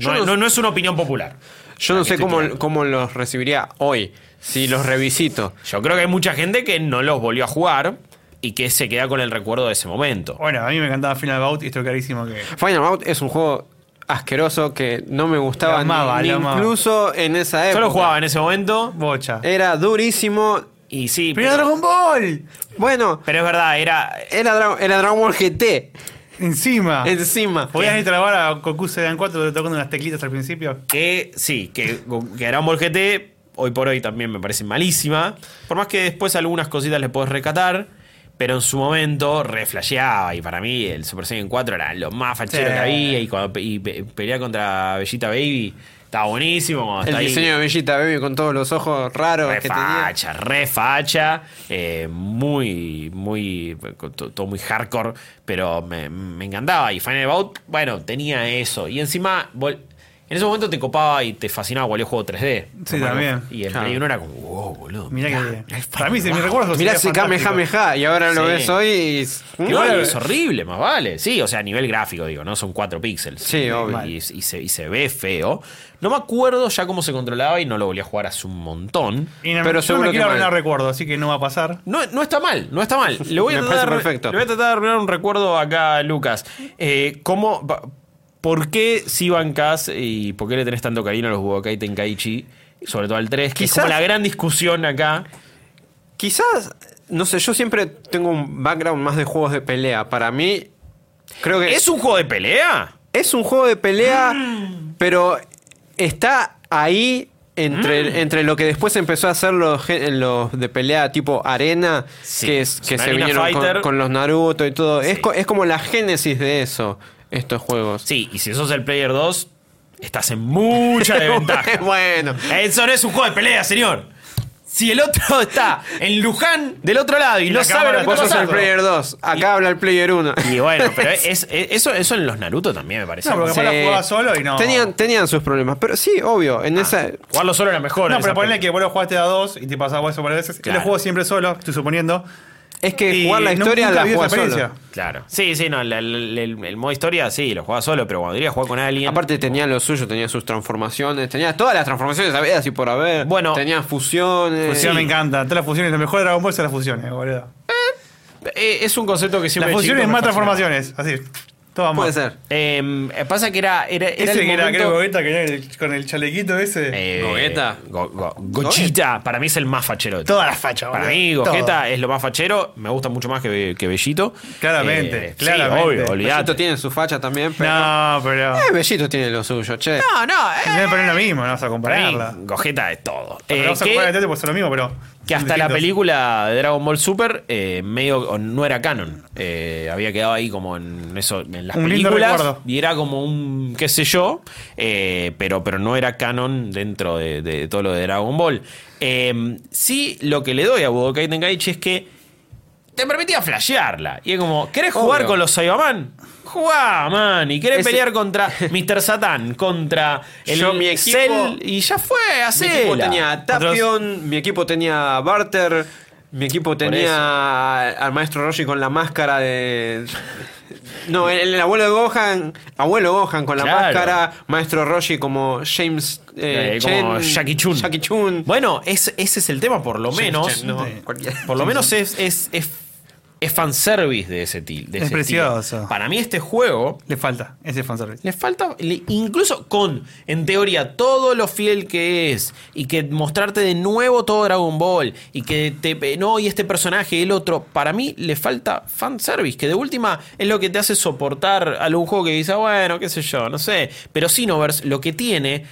D: no-
B: no- no es una opinión popular.
D: Yo no sé cómo, cómo los recibiría hoy. Si los revisito.
B: Yo creo que hay mucha gente que no los volvió a jugar. Y que se queda con el recuerdo de ese momento.
A: Bueno, a mí me encantaba Final Bout y estoy clarísimo que.
D: Final Bout es un juego asqueroso que no me gustaba
A: Lo amaba,
D: ni,
A: lo
D: incluso en esa época.
B: Yo lo jugaba en ese momento
A: Bocha.
D: Era durísimo.
B: y sí,
A: ¡Primero
B: pero,
A: Dragon Ball!
D: Bueno,
B: pero es verdad, era...
D: era, Dra- era Dragon Ball GT.
A: Encima.
D: Encima.
A: Podías instalar a Goku Sedan 4 tocando unas teclitas al principio.
B: Que sí, que, que Dragon Ball GT hoy por hoy también me parece malísima. Por más que después algunas cositas le puedes recatar. Pero en su momento reflasheaba y para mí el Super Saiyan 4 era lo más fachero
A: Sí.
B: que había y cuando pe- y pe- pelear contra Bellita Baby estaba buenísimo.
D: El
B: está ahí.
D: diseño de Bellita Baby con todos los ojos raros
B: Re
D: que tenía.
B: facha, re facha, eh, muy, muy, todo muy hardcore, pero me, me encantaba. Y Final Bout, bueno, tenía eso. Y encima, vol- en ese momento te copaba y te fascinaba cualquier juego 3D.
A: Sí, también.
B: Y el
D: Claro.
B: Play 1 era como, wow, boludo.
A: Mirá
B: mirá,
A: que. Para mí, si me recuerdo.
D: Mirá ese Kamehameha y ahora lo
B: Sí.
D: ves hoy y... es-
B: Igual es horrible, más vale. Sí, o sea, a nivel gráfico, digo, ¿no? Son 4 píxeles.
D: Sí, obvio.
B: Y, y se, y se ve feo. No me acuerdo ya cómo se controlaba y no lo volví a jugar hace un montón.
A: Y no,
D: Pero
A: yo
D: seguro
A: me
D: que
A: quiero arruinar recuerdo, así que no va a pasar.
B: No, no está mal, no está mal. Le voy, a
D: Me
B: tratar,
D: perfecto.
B: le voy a tratar de arruinar un recuerdo acá a Lucas. Eh, ¿cómo, pa- ¿Por qué si bancas y por qué le tenés tanto cariño a los Budokai Tenkaichi? Sobre todo al 3, que es
D: Quizás-
B: como la gran discusión acá.
D: Quizás, no sé, yo siempre tengo un background más de juegos de pelea. Para mí, creo que
B: ¿Es un juego de pelea?
D: es un juego de pelea, pero está ahí entre, entre lo que después empezó a hacer los, de pelea tipo arena,
B: Sí,
D: que, es,
B: es
D: se vinieron con, con los Naruto y todo. Es,
B: Sí.
D: es como la génesis de eso, estos juegos.
B: Sí, y si sos el Player 2, estás en mucha desventaja.
D: bueno,
B: Eso no es un juego de pelea, señor. Si el otro está en Luján del otro lado y, no
A: la
B: sabe lo que
D: vos sos el player 2, acá habla el player 1.
B: Y bueno, pero es, es- eso, eso en los Naruto también me parece.
A: No, porque
D: Sí.
A: jugaba solo y no.
D: Tenían, tenían sus problemas, pero sí, obvio, en esa...
B: Jugarlo solo era mejor.
A: No, pero ponle que vos lo jugaste a dos y te pasaba eso varias veces.
B: Claro.
A: Yo lo juego siempre solo, estoy suponiendo.
D: Es que
A: Y
D: jugar la historia la
A: esa
D: juega solo.
A: experiencia.
B: Claro. Sí, sí, no, el, el modo historia sí, lo jugaba solo, pero cuando iría a jugar con alguien.
D: Aparte tenía lo suyo, tenía sus transformaciones, tenía todas las transformaciones habidas y por haber.
B: Bueno.
D: tenía fusiones.
A: Fusión
B: Sí.
A: me encanta. Todas las fusiones, lo mejor de Dragon Ball son las fusiones, boludo.
B: Eh, es un concepto que siempre.
A: Las
B: de
A: fusiones
B: me
A: más transformaciones, así. Todo
D: Puede ser.
B: Eh, pasa que era. era, era
A: Ese
B: el
A: que era,
B: momento-
A: creo, Gogeta, que era el- con el chalequito ese.
B: Eh,
D: Gogeta.
B: Go- Go- Gochita, para mí es el más fachero. de todos.
A: Todas las fachas,
B: Para
A: boludo.
B: mí,
A: Todo.
B: Gogeta es lo más fachero. Me gusta mucho más que, que Bellito.
A: Claramente,
B: Eh,
A: claramente.
B: Sí, obvio,
D: Bellito
B: olvidate.
D: tiene su facha también, pero.
A: No, pero.
D: Eh, Bellito tiene lo suyo, che.
B: No, no, eh,
A: No, pero es lo mismo, no vas a
B: para mí,
A: compararla.
B: Gogeta es todo.
A: Pero
B: Eh,
A: no vas a
B: que-
A: comparar pues es lo mismo, pero.
B: Que hasta la película de Dragon Ball Super eh, medio no era canon. Eh, había quedado ahí como en eso, en las
A: Un
B: películas. Y era como un qué sé yo. eh, pero, pero no era canon dentro de, de todo lo de Dragon Ball. Sí, lo que le doy a Budokai Tenkaichi es que te permitía flashearla. Y es como, ¿querés jugar
D: Obvio.
B: con los Saiyaman? Jugá, man. Y querés
D: Ese-
B: pelear contra Mr. Satan, contra el
D: Yo, mi equipo-
B: Cell. Y ya fue,
D: Mi
B: hacela.
D: equipo tenía a Tapion, mi equipo tenía a Barter, mi equipo tenía al maestro Roshi con la máscara de. No, el, el abuelo de Gohan, abuelo Gohan con la
B: Claro.
D: máscara, maestro Roshi como James eh,
B: Eh, como
D: Chen,
B: Jackie Chun.
D: Jackie Chun.
B: Bueno, es- ese es el tema, por lo menos.
D: Chen, no,
A: Sí.
D: cualquiera.
B: Por lo menos es, es, es, es fanservice de ese, til- de
A: Es
B: ese
A: precioso.
B: estilo. Para mí, este juego
A: Le falta ese fanservice.
B: le falta, le- incluso con, en teoría, todo lo fiel que es, y que mostrarte de nuevo todo Dragon Ball, y que te, no, y este personaje y el otro, para mí le falta fanservice, que de última es lo que te hace soportar algún juego que dice, bueno, qué sé yo, no sé, pero Xenoverse lo que tiene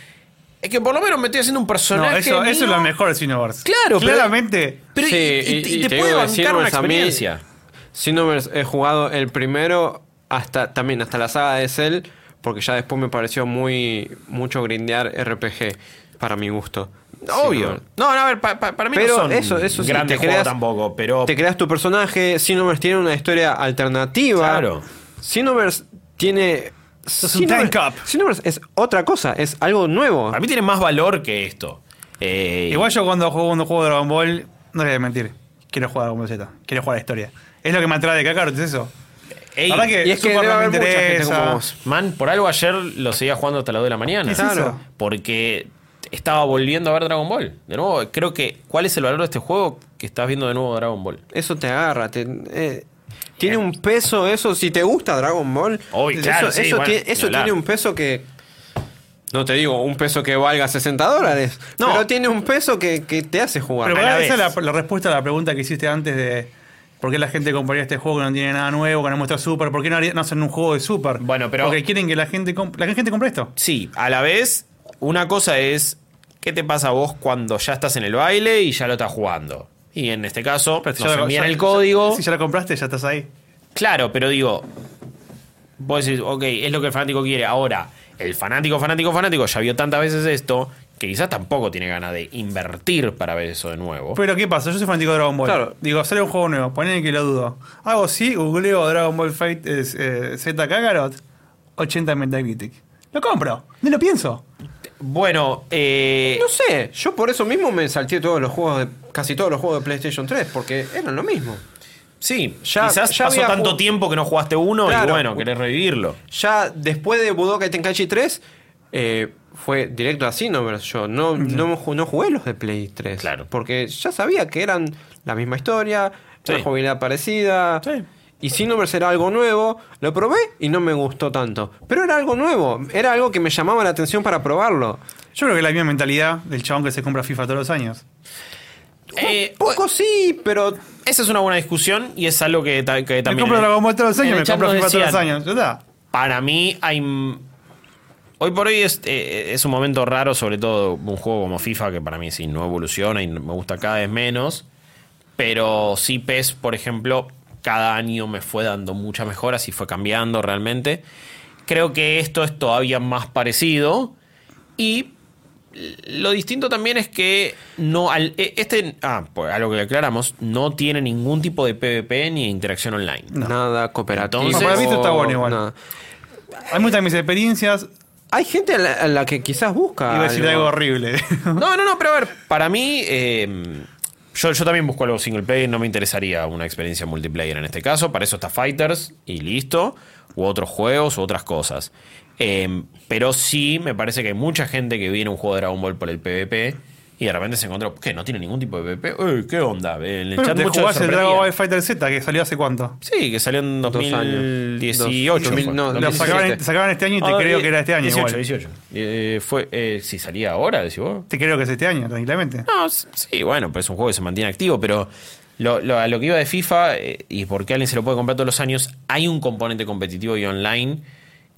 B: es que por lo menos me estoy haciendo un
A: No,
B: personaje.
A: eso, eso es lo mejor de Xenoverse.
B: Claro, pero-
A: Claramente.
B: Pero y-
D: Sí,
B: y,
D: y-
B: y
D: y
B: te,
D: te
B: puede bancar una
D: Xenoverse a mí- Xenoverse he jugado el primero hasta también hasta la saga de Cell porque ya después me pareció muy mucho grindear RPG para mi gusto.
B: Obvio. No, no, a ver, pa- pa- para mí
D: Pero
B: no son
D: eso, eso sí,
B: grandes
D: te
B: juegos
D: creas,
B: tampoco, pero
D: te creas tu personaje. Xenoverse tiene una historia alternativa.
B: Claro.
D: Xenoverse tiene.
A: up.
D: Xenoverse es otra cosa, es algo nuevo.
B: para mí tiene más valor que esto. Eh,
A: Igual yo cuando juego, cuando juego Dragon Ball, no le voy a mentir. Quiero jugar Dragon Ball Z. Quiero jugar la historia. Es lo que me atrae de Kakarot, es eso.
B: ey,
A: La verdad que
D: y es que debe haber mucha gente como vos.
B: Man, por algo ayer lo seguía jugando hasta las 2 de la mañana.
A: ¿Qué es eso?
B: Porque estaba volviendo a ver Dragon Ball. De nuevo, creo que. ¿Cuál es el valor de este juego que estás viendo de nuevo Dragon Ball?
D: Eso te agarra. te- eh, tiene un peso eso, si te gusta Dragon Ball. Eso
B: claro, sí,
D: eso
B: bueno,
D: eso tiene un peso que. No te digo un peso que valga 60 dólares.
B: No.
D: Pero tiene un peso que, que te hace jugar.
A: Pero
B: a la
A: esa es la respuesta a la pregunta que hiciste antes de por qué la gente compraría este juego que no tiene nada nuevo, que no muestra Super, por qué no, haría- no hacen un juego de Super.
B: Bueno, pero-
A: Porque quieren que la gente, la gente compre esto.
B: Sí, a la vez, una cosa es. ¿Qué te pasa a vos cuando ya estás en el baile y ya lo estás jugando? Y en este caso,
A: Pero
B: nos envían el código.
A: Si ya lo compraste, ya estás ahí.
B: Claro, pero digo, vos decís, ok, es lo que el fanático quiere. Ahora, el fanático, fanático, fanático ya vio tantas veces esto que quizás tampoco tiene ganas de invertir para ver eso de nuevo.
A: Pero ¿qué pasa? Yo soy fanático de Dragon Ball.
D: Claro.
A: Digo, sale un juego nuevo, ponele que lo dudo. Hago sí, googleo Dragon Ball Fight eh, eh, Z Kakarot, 80 Metacritic. Lo compro, ni lo pienso.
B: Bueno, eh,
D: No sé, yo por eso mismo me salté todos los juegos de. casi todos los juegos de PlayStation 3, porque eran lo mismo.
B: sí,
D: Ya-
B: quizás
D: ya
B: pasó tanto
D: jug-
B: tiempo que no jugaste uno y bueno, querés revivirlo.
D: Ya después de Budokai Tenkaichi 3, eh, fue directo a Xenoverse. Yo no, no, no jugué los de Play 3.
B: Claro.
D: Porque ya sabía que eran la misma historia,
B: Sí.
D: una jugabilidad parecida.
B: Sí.
D: Y Xenoverse era algo nuevo. Lo probé y no me gustó tanto. Pero era algo nuevo. Era algo que me llamaba la atención para probarlo.
A: Yo creo que es la misma mentalidad del chabón que se compra FIFA todos los años.
B: Eh,
D: Poco sí, pero
B: esa es una buena discusión y es algo que, ta- que
A: Me
B: también...
A: compro Dragon Ball todos los años, me compro FIFA todos los años. Está.
B: Para mí hay... Hoy por hoy es, eh, es un momento raro, sobre todo un juego como FIFA, que para mí sí no evoluciona y me gusta cada vez menos. Pero sí PES, por ejemplo, cada año me fue dando muchas mejoras y fue cambiando realmente. Creo que esto es todavía más parecido. Y lo distinto también es que no al, e- este ah, pues algo que aclaramos, no tiene ningún tipo de PvP ni interacción online.
D: nada cooperativo.
B: Entonces-
A: No, para mí esto está bueno igual.
D: nada.
A: Hay muchas de mis experiencias.
D: Hay gente a la, a la que quizás busca.
A: Iba a decir algo horrible.
B: No, no, no, pero a ver, para mí, eh, yo, yo también busco algo single player, no me interesaría una experiencia multiplayer en este caso, para eso está Fighters y listo, u otros juegos u otras cosas. Eh, pero sí, me parece que hay mucha gente que viene a un juego de Dragon Ball por el PvP y de repente se encontró, ¿qué? ¿No tiene ningún tipo de PvP? Uy, ¿Qué onda? En el
A: Pero
B: chat
A: te
B: muchos
A: jugás el Dragon. Ball Fighter Z, que salió hace cuánto.
B: Sí, que salió en
D: Dos años.
B: 2018.
D: Dos-
B: fue.
D: no,
A: Lo
D: 2017.
A: sacaban, sacaban este año y te
B: Ah,
A: creo
B: eh,
A: que era este año
B: 18,
A: igual.
B: 18. Eh, fue, eh, si salía ahora, decís vos.
A: Te creo que es este año, tranquilamente.
B: No, sí, bueno, pues es un juego que se mantiene activo, pero lo, lo- a lo que iba de FIFA eh, y por qué alguien se lo puede comprar todos los años, hay un componente competitivo y online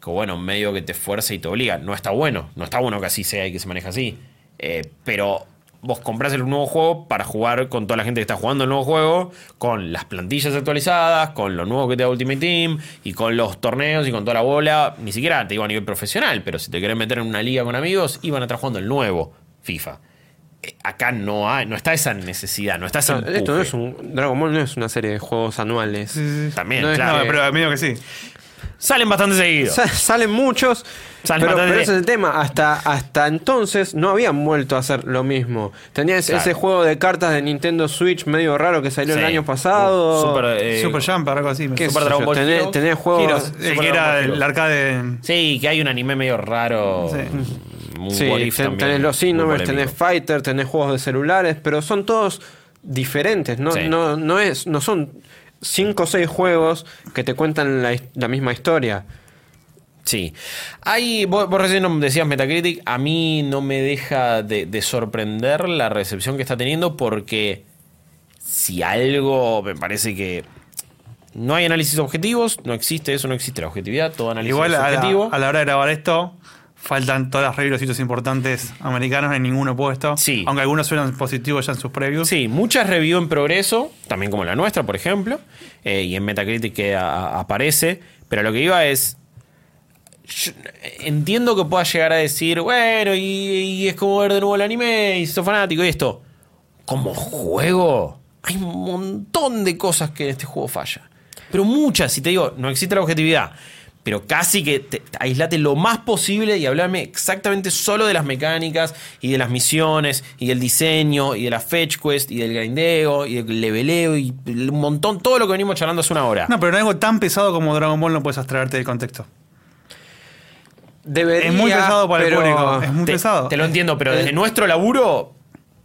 B: que, bueno, medio que te fuerza y te obliga. No está bueno, no está bueno que así sea y que se maneje así. Eh, pero vos compras el nuevo juego para jugar con toda la gente que está jugando el nuevo juego, con las plantillas actualizadas, con lo nuevo que te da Ultimate Team y con los torneos y con toda la bola. Ni siquiera te digo a nivel profesional, pero si te querés meter en una liga con amigos, iban a estar jugando el nuevo FIFA. Eh, Acá no hay, no está esa necesidad, no está ese
D: No, esto no es un. Dragon Ball no es una serie de juegos anuales.
B: También,
D: No es-
B: claro.
A: No, pero medio que sí.
B: Salen bastante seguidos.
D: Sa- salen muchos.
B: Salen
D: pero,
B: bastante-
D: pero ese es el tema. Hasta, hasta entonces no habían vuelto a hacer lo mismo. Tenías
B: Claro.
D: ese juego de cartas de Nintendo Switch medio raro que salió
B: Sí.
D: el año pasado.
B: Super, eh,
A: Super Jumper, algo así. me
D: ¿Qué
A: suena.
B: Super Dragon? Ball
D: tenés, tenés juegos.
A: Que era el arcade.
B: Sí, que hay un anime medio raro.
A: Sí.
B: Un
D: Sí,
B: what if
D: ten- tenés los
B: muy polémico.
D: tenés Fighter, tenés juegos de celulares, pero son todos diferentes. No,
B: Sí.
D: no, no, es, no son cinco o seis juegos que te cuentan la, misma historia.
B: Sí. Hay, vos, vos recién decías Metacritic, a mí no me deja de, de sorprender la recepción que está teniendo porque si algo me parece que no hay análisis objetivos, no existe eso, no existe la objetividad, todo análisis
A: Igual
B: es
A: a la,
B: objetivo.
A: a la hora de grabar esto, faltan todas las reviews sitios importantes americanos, no hay ninguno puesto.
B: Sí.
A: Aunque algunos suenan positivos ya en sus previews.
B: Sí, muchas reviews en progreso, también como la nuestra, por ejemplo, eh, y en Metacritic que a- aparece, pero lo que iba es... yo entiendo que pueda llegar a decir, bueno, y, y es como ver de nuevo el anime, y sos fanático y esto. Como juego, hay un montón de cosas que en este juego falla. Pero muchas, si te digo, no existe la objetividad. Pero casi que te, aislate lo más posible y hablarme exactamente solo de las mecánicas y de las misiones y del diseño y de la fetch quest y del grindeo y del leveleo y un montón, todo lo que venimos charlando hace una hora.
A: No, pero en algo tan pesado como Dragon Ball no puedes abstraerte del contexto.
D: Debería,
A: es muy pesado para el público. Es muy
B: te,
A: pesado.
B: te lo entiendo, pero desde
D: Eh.
B: nuestro laburo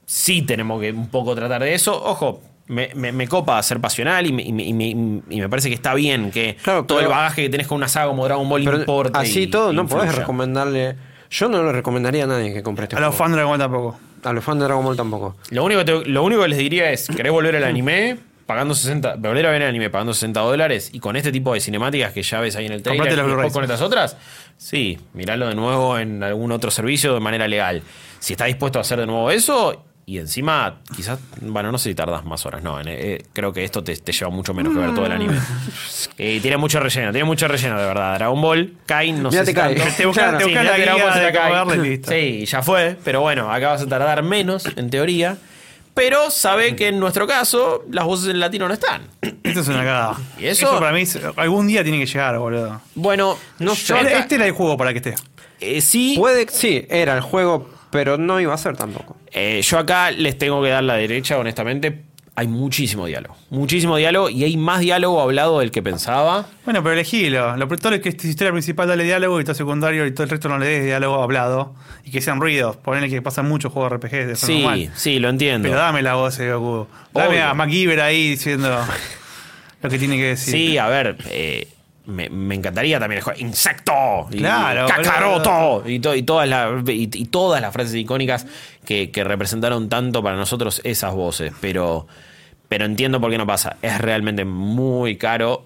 B: sí tenemos que un poco tratar de eso. Ojo, me, me- me copa ser pasional y me, y me- y me- y me parece que está bien que
D: Claro,
B: todo
D: pero-
B: el bagaje que tenés con una saga como Dragon Ball
D: Pero
B: importe.
D: así
B: y-
D: todo,
B: y
D: no podés recomendarle. Yo no le recomendaría a nadie que compre este
A: A los fans de Dragon Ball tampoco.
D: A los fans de Dragon Ball tampoco.
B: Lo único, que te- lo único que les diría es: ¿querés volver al anime? Pagando 60, volver a ver el anime pagando 60 dólares y con este tipo de cinemáticas que ya ves ahí en el trailer y con estas otras, sí, miralo de nuevo en algún otro servicio de manera legal. Si estás dispuesto a hacer de nuevo eso y encima, quizás, bueno, no sé si tardas más horas, no, en- eh, creo que esto te, te lleva mucho menos que ver todo el anime. Eh, tiene mucho relleno, tiene mucho relleno de verdad. Dragon Ball, Kai, no
D: Mirá,
B: sé
D: te
B: si
D: cae.
A: Te buscas
D: Claro.
A: te
B: Sí,
A: buscas la
B: que Dragon Ball se te
A: listo.
B: Sí, ya fue, pero bueno, acá vas a tardar menos, en teoría. Pero sabe que en nuestro caso las voces en latino no están.
A: Esto es una cagada.
B: ¿Y eso?
A: para mí es- algún día tiene que llegar, boludo.
B: Bueno,
D: No sé.
B: acá-
A: Este era el juego para que esté.
B: eh, sí,
D: Puede, sí, era el juego, pero no iba a ser tampoco.
B: eh, yo acá les tengo que dar la derecha, honestamente. Hay muchísimo diálogo. Muchísimo diálogo y hay más diálogo hablado del que pensaba.
A: Bueno, pero elegilo. Lo todo es que esta historia principal dale diálogo y todo secundario y todo el resto no le des diálogo hablado. Y que sean ruidos. Ponele que pasan muchos juegos RPG de forma
B: Sí,
A: normal.
B: sí, lo entiendo.
A: Pero dame la voz de Goku. Dame
B: Obvio.
A: a MacGyver ahí diciendo lo que tiene que decir.
B: Sí, a ver, eh, me, me encantaría también el juego. ¡Insecto! Y
A: Claro,
B: ¡Cacaroto! Y, to- y todas las, y, y todas las frases icónicas que, que representaron tanto para nosotros esas voces. Pero, pero entiendo por qué no pasa. Es realmente muy caro.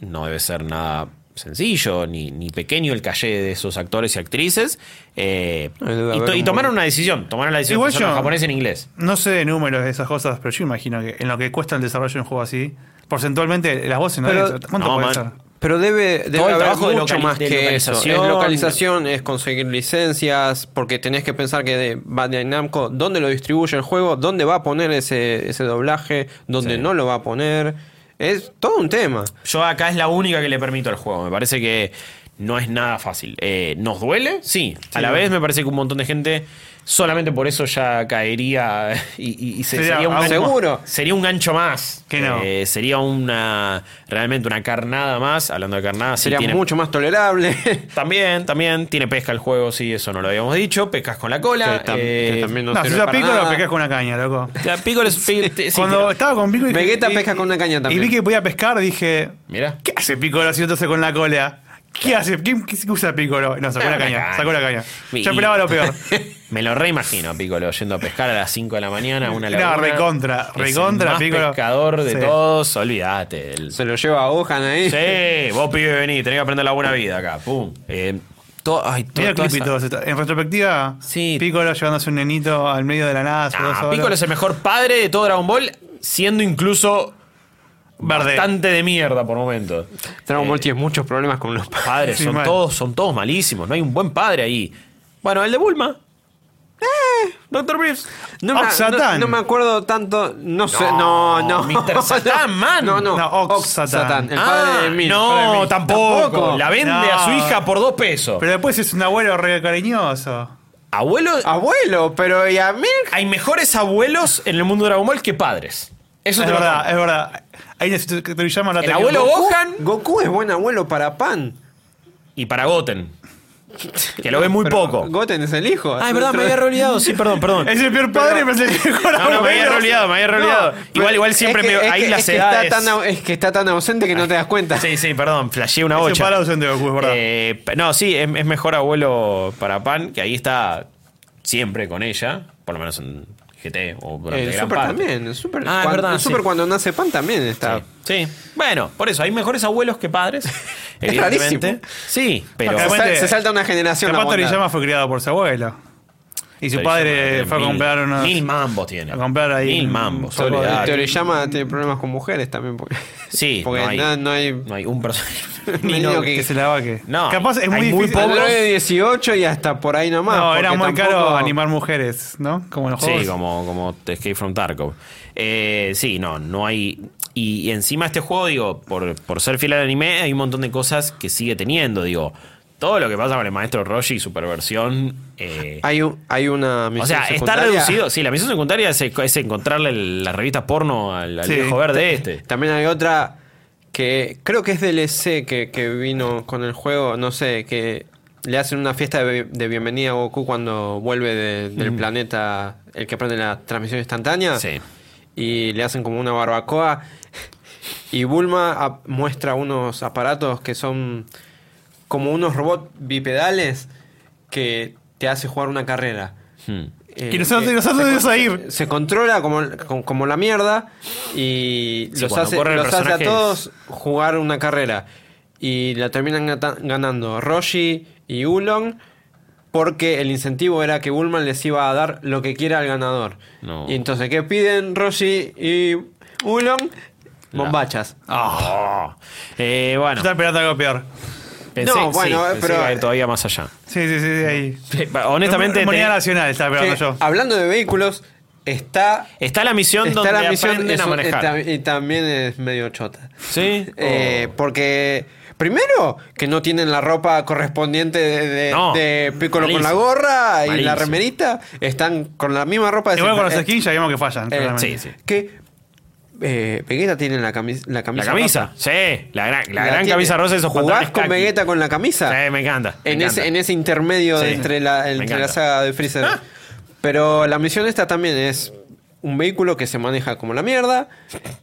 B: No debe ser nada sencillo ni, ni pequeño el calle de esos actores y actrices. Eh, y, to- y tomaron una decisión. Tomaron la decisión
A: Igual
B: de
A: yo-
B: japonés en inglés.
A: No sé de números de esas cosas, pero yo imagino que en lo que cuesta el desarrollo de un juego así, porcentualmente las voces no
D: Pero-
A: deben ser- ¿Cuánto
B: no,
A: puede
B: man.
A: ser?
D: Pero debe, debe haber
B: trabajo de
D: mucho
B: locali-
D: más
B: de
D: que eso. Es
B: localización.
D: localización, es conseguir licencias, porque tenés que pensar que de Bandai Namco, dónde lo distribuye el juego, dónde va a poner ese, ese doblaje, dónde
B: Sí.
D: no lo va a poner. Es todo un tema.
B: Yo acá es la única que le permito al juego. Me parece que no es nada fácil. Eh, ¿Nos duele? Sí. A la vez me parece que un montón de gente solamente por eso ya caería y, y- y se-
A: Sería-
B: sería, un gancho,
D: seguro.
B: sería un gancho más.
A: Que no.
B: Eh, sería una realmente una carnada más. Hablando de carnada, sí
D: Sería
B: tiene-
D: mucho más tolerable.
B: También, también tiene pesca el juego, sí, eso no lo habíamos dicho. Pescas con la cola.
D: que, tam-
B: eh,
D: que también no,
A: si pescas con una caña, loco.
B: la Piccolo es- sí, sí,
A: Cuando estaba con Piccolo y-
D: Vegeta
A: y-
D: pesca con una caña
A: Y
D: también.
A: vi que podía pescar, dije,
B: Mira.
A: ¿qué hace Piccolo si entonces con la cola? ¿Qué hace? ¿Quién qué usa Piccolo? No, sacó la caña,
B: caña.
A: sacó la caña.
B: Y-
A: Yo esperaba lo peor.
B: Me lo reimagino a Piccolo yendo a pescar a las 5 de la mañana, una
A: No,
B: laguna.
A: recontra,
B: Es el
A: recontra,
B: más
A: Piccolo.
B: pescador de
A: Sí.
B: todos, olvídate. El-
D: Se lo lleva a Gohan ahí.
B: Sí, vos pibe vení, tenés que aprender la buena vida acá. Pum. Eh, to- ay, to-
A: Mira el
B: esa-
A: todo. En retrospectiva,
B: Sí.
A: Piccolo llevándose un nenito al medio de la nada.
B: Ah. Piccolo es el mejor padre de todo Dragon Ball, siendo incluso
A: Verde.
B: bastante de mierda por momentos.
D: Dragon Ball tiene muchos problemas con los padres.
B: Padres
A: Sí,
B: son
A: mal.
B: todos, son todos malísimos. No hay un buen padre ahí. Bueno, el de Bulma. Eh, Doctor Briefs.
D: No me,
A: Ox-Satan.
D: no- no me acuerdo tanto. No sé, no, no.
B: Mr. Satan, man.
D: No, no.
A: No, Ox-Satan.
D: el padre de Milk.
B: Ah, no,
A: Padre de Milk.
B: tampoco.
D: Tampoco.
B: La vende
A: No.
B: a su hija por dos pesos.
A: Pero después es un abuelo re cariñoso.
B: Abuelo,
D: Abuelo, pero ¿y a Milk?
B: hay mejores abuelos en el mundo de Dragon Ball que padres. Eso
A: Es
B: te lo
A: verdad, es verdad. Ahí necesito que te la
B: El abuelo
A: Goku-
B: Gohan
D: Goku es buen abuelo para Pan.
B: y para Goten. Que lo ve muy
D: Pero
B: poco.
D: Goten es el hijo.
B: Ah, es verdad, me había olvidado. Sí, perdón, perdón.
A: Es el peor padre, pero es el mejor
B: No, no, me había olvidado, me había olvidado. igual, igual siempre
D: es que,
B: me,
D: es
B: ahí
D: que-
B: las
D: es que
B: edades.
D: está tan, au- es que está tan ausente que no te das cuenta.
B: Sí, sí, perdón, flasheé una
A: Es
B: bocha.
A: padre ausente Goku, es verdad.
B: Eh, no, sí, es, es mejor abuelo para Pan, que ahí está siempre con ella, por lo menos en GT o durante
D: El
B: gran
D: Super
B: parte.
D: también. El Super,
B: Ah, es
D: cuando,
B: verdad,
D: el Super
B: sí.
D: cuando nace Pan también está.
B: Sí, sí. Bueno, por eso, hay mejores abuelos que padres.
D: Es
B: evidentemente.
D: rarísimo.
B: Sí, pero.
D: Se,
A: Realmente,
D: sal- se salta una generación.
A: Capaz. Toriyama fue criado por su abuelo. Y su
B: Toriyama
A: padre fue a comprar unos.
B: Mil mambos tiene.
A: a comprar ahí
B: Mil mambos.
D: Toriyama tiene problemas con mujeres también. Porque,
B: Sí,
D: porque
B: no hay,
D: no, no hay.
B: no hay un personaje.
D: Que-
A: Que se la vaque.
B: No,
A: Capaz es muy
B: muy.
D: Android de 18 y hasta por ahí nomás.
A: no, era muy
D: tampoco-
A: caro animar mujeres, ¿no? Como en los juegos.
B: Sí, como, como Escape from Tarkov. Eh, sí, no, no hay. Y, y encima este juego, digo, por, por ser fiel al anime, hay un montón de cosas que sigue teniendo. Digo, todo lo que pasa con el maestro Roshi y su perversión. eh,
D: Hay, un- hay una misión
B: o sea, está reducido. Sí, la misión secundaria es, es encontrarle las revistas porno al, al
A: Sí.
B: viejo verde este.
D: También hay otra que creo que es DLC que, que vino con el juego, no sé, que le hacen una fiesta de, de bienvenida a Goku cuando vuelve de- del planeta, el que prende la transmisión instantánea.
B: Sí.
D: Y le hacen como una barbacoa. Y Bulma muestra unos aparatos que son como unos robots bipedales que te hace jugar una carrera.
B: Hmm.
D: Eh,
A: Y nosotros-
D: que
A: nosotros
D: se
A: ir.
D: Se controla como, como, como la mierda y
B: Sí,
D: los, hace, los a todos jugar una carrera. Y la terminan ganando Roshi y Ulon porque el incentivo era que Bulma les iba a dar lo que quiera al ganador.
B: No.
D: Y entonces, ¿qué piden Roshi y Ulon? Bombachas.
B: Ah. Eh, bueno,
A: estaba esperando algo peor.
B: Pensé,
D: No, bueno,
B: sí, pensé
D: pero-
B: que iba a ir todavía más allá.
A: Sí, sí, sí, sí, ahí.
B: Honestamente,
A: Moneda
B: te-
A: nacional estaba esperando yo.
D: hablando de vehículos, está,
B: está la misión
D: está
B: donde
D: la misión
B: aprenden
D: es
B: a
D: un-
B: manejar.
D: y también es medio chota.
B: ¿Sí?
D: Eh,
B: Oh.
D: porque primero que no tienen la ropa correspondiente de, de,
B: No,
D: de Piccolo con la
B: malísimo.
D: gorra y la remerita, están con la misma ropa de
A: Igual con los skins ya vimos que fallan.
D: eh,
A: claramente.
B: sí, sí.
D: Que eh, Vegeta tiene la, camis- la
B: La
D: camisa.
B: camisa,
D: rosa.
B: sí. La gran, la
D: La
B: gran camisa rosa de esos
D: ¿Jugás con. Vegeta con la camisa?
B: Sí, me encanta. me
D: en, ese, en ese intermedio
B: Sí.
D: entre, la, entre la saga de Freezer.
B: Ah.
D: Pero la misión esta también es un vehículo que se maneja como la mierda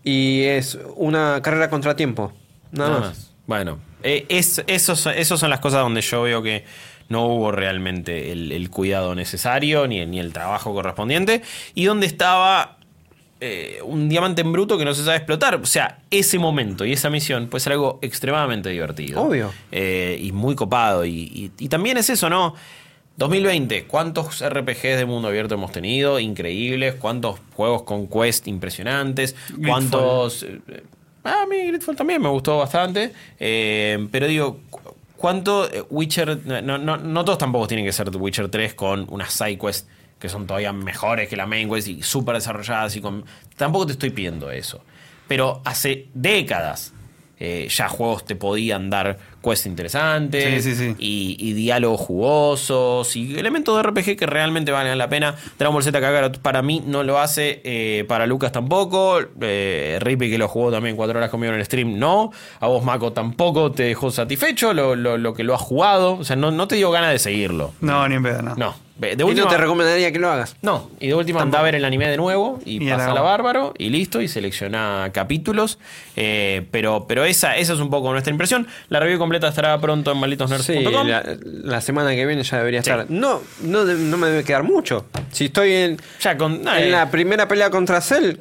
D: y es una carrera contratiempo. Nada,
B: Nada
D: más.
B: más. Bueno, eh, es, esos, esos son las cosas donde yo veo que no hubo realmente el, el cuidado necesario ni, ni el trabajo correspondiente y donde estaba eh, un diamante en bruto que no se sabe explotar. O sea, ese momento y esa misión puede ser algo extremadamente divertido.
D: Obvio.
B: Eh, y muy copado. Y, y- y también es eso, ¿no? 2020, ¿cuántos RPGs de mundo abierto hemos tenido? Increíbles. ¿Cuántos juegos con quest impresionantes? ¿Cuántos... eh, a mí Gridfall también me gustó bastante. Eh, pero digo, cu- ¿cuánto Witcher... No, no, no todos tampoco tienen que ser Witcher 3 con unas side quests que son todavía mejores que la main quest y súper desarrolladas y con... Tampoco te estoy pidiendo eso. Pero hace décadas eh, ya juegos te podían dar quests interesantes
A: Sí, sí, sí.
B: Y, y diálogos jugosos y elementos de RPG que realmente valen la pena. Dragon Ball Z Kakarot para mí no lo hace, eh, para Lucas tampoco. Eh, Rippy que lo jugó también cuatro horas conmigo en el stream, no. A vos Mako tampoco te dejó satisfecho lo, lo- lo que lo has jugado. O sea, no, no te dio ganas de seguirlo.
A: No, ni en pedo, no.
B: No. De
D: Y
B: última,
D: no te recomendaría que lo hagas.
B: no, y de última anda a ver el anime de nuevo y,
A: Y
B: pasa
A: a la-
B: bárbaro y listo, y selecciona capítulos. Eh, pero pero esa, esa es un poco nuestra impresión. La review completa estará pronto en malditosnerds.com.
D: Sí, la, la semana que viene ya debería
B: Sí.
D: estar. No, no, no me debe quedar mucho. Si estoy en,
B: Ya con. eh,
D: en la primera pelea contra Cell,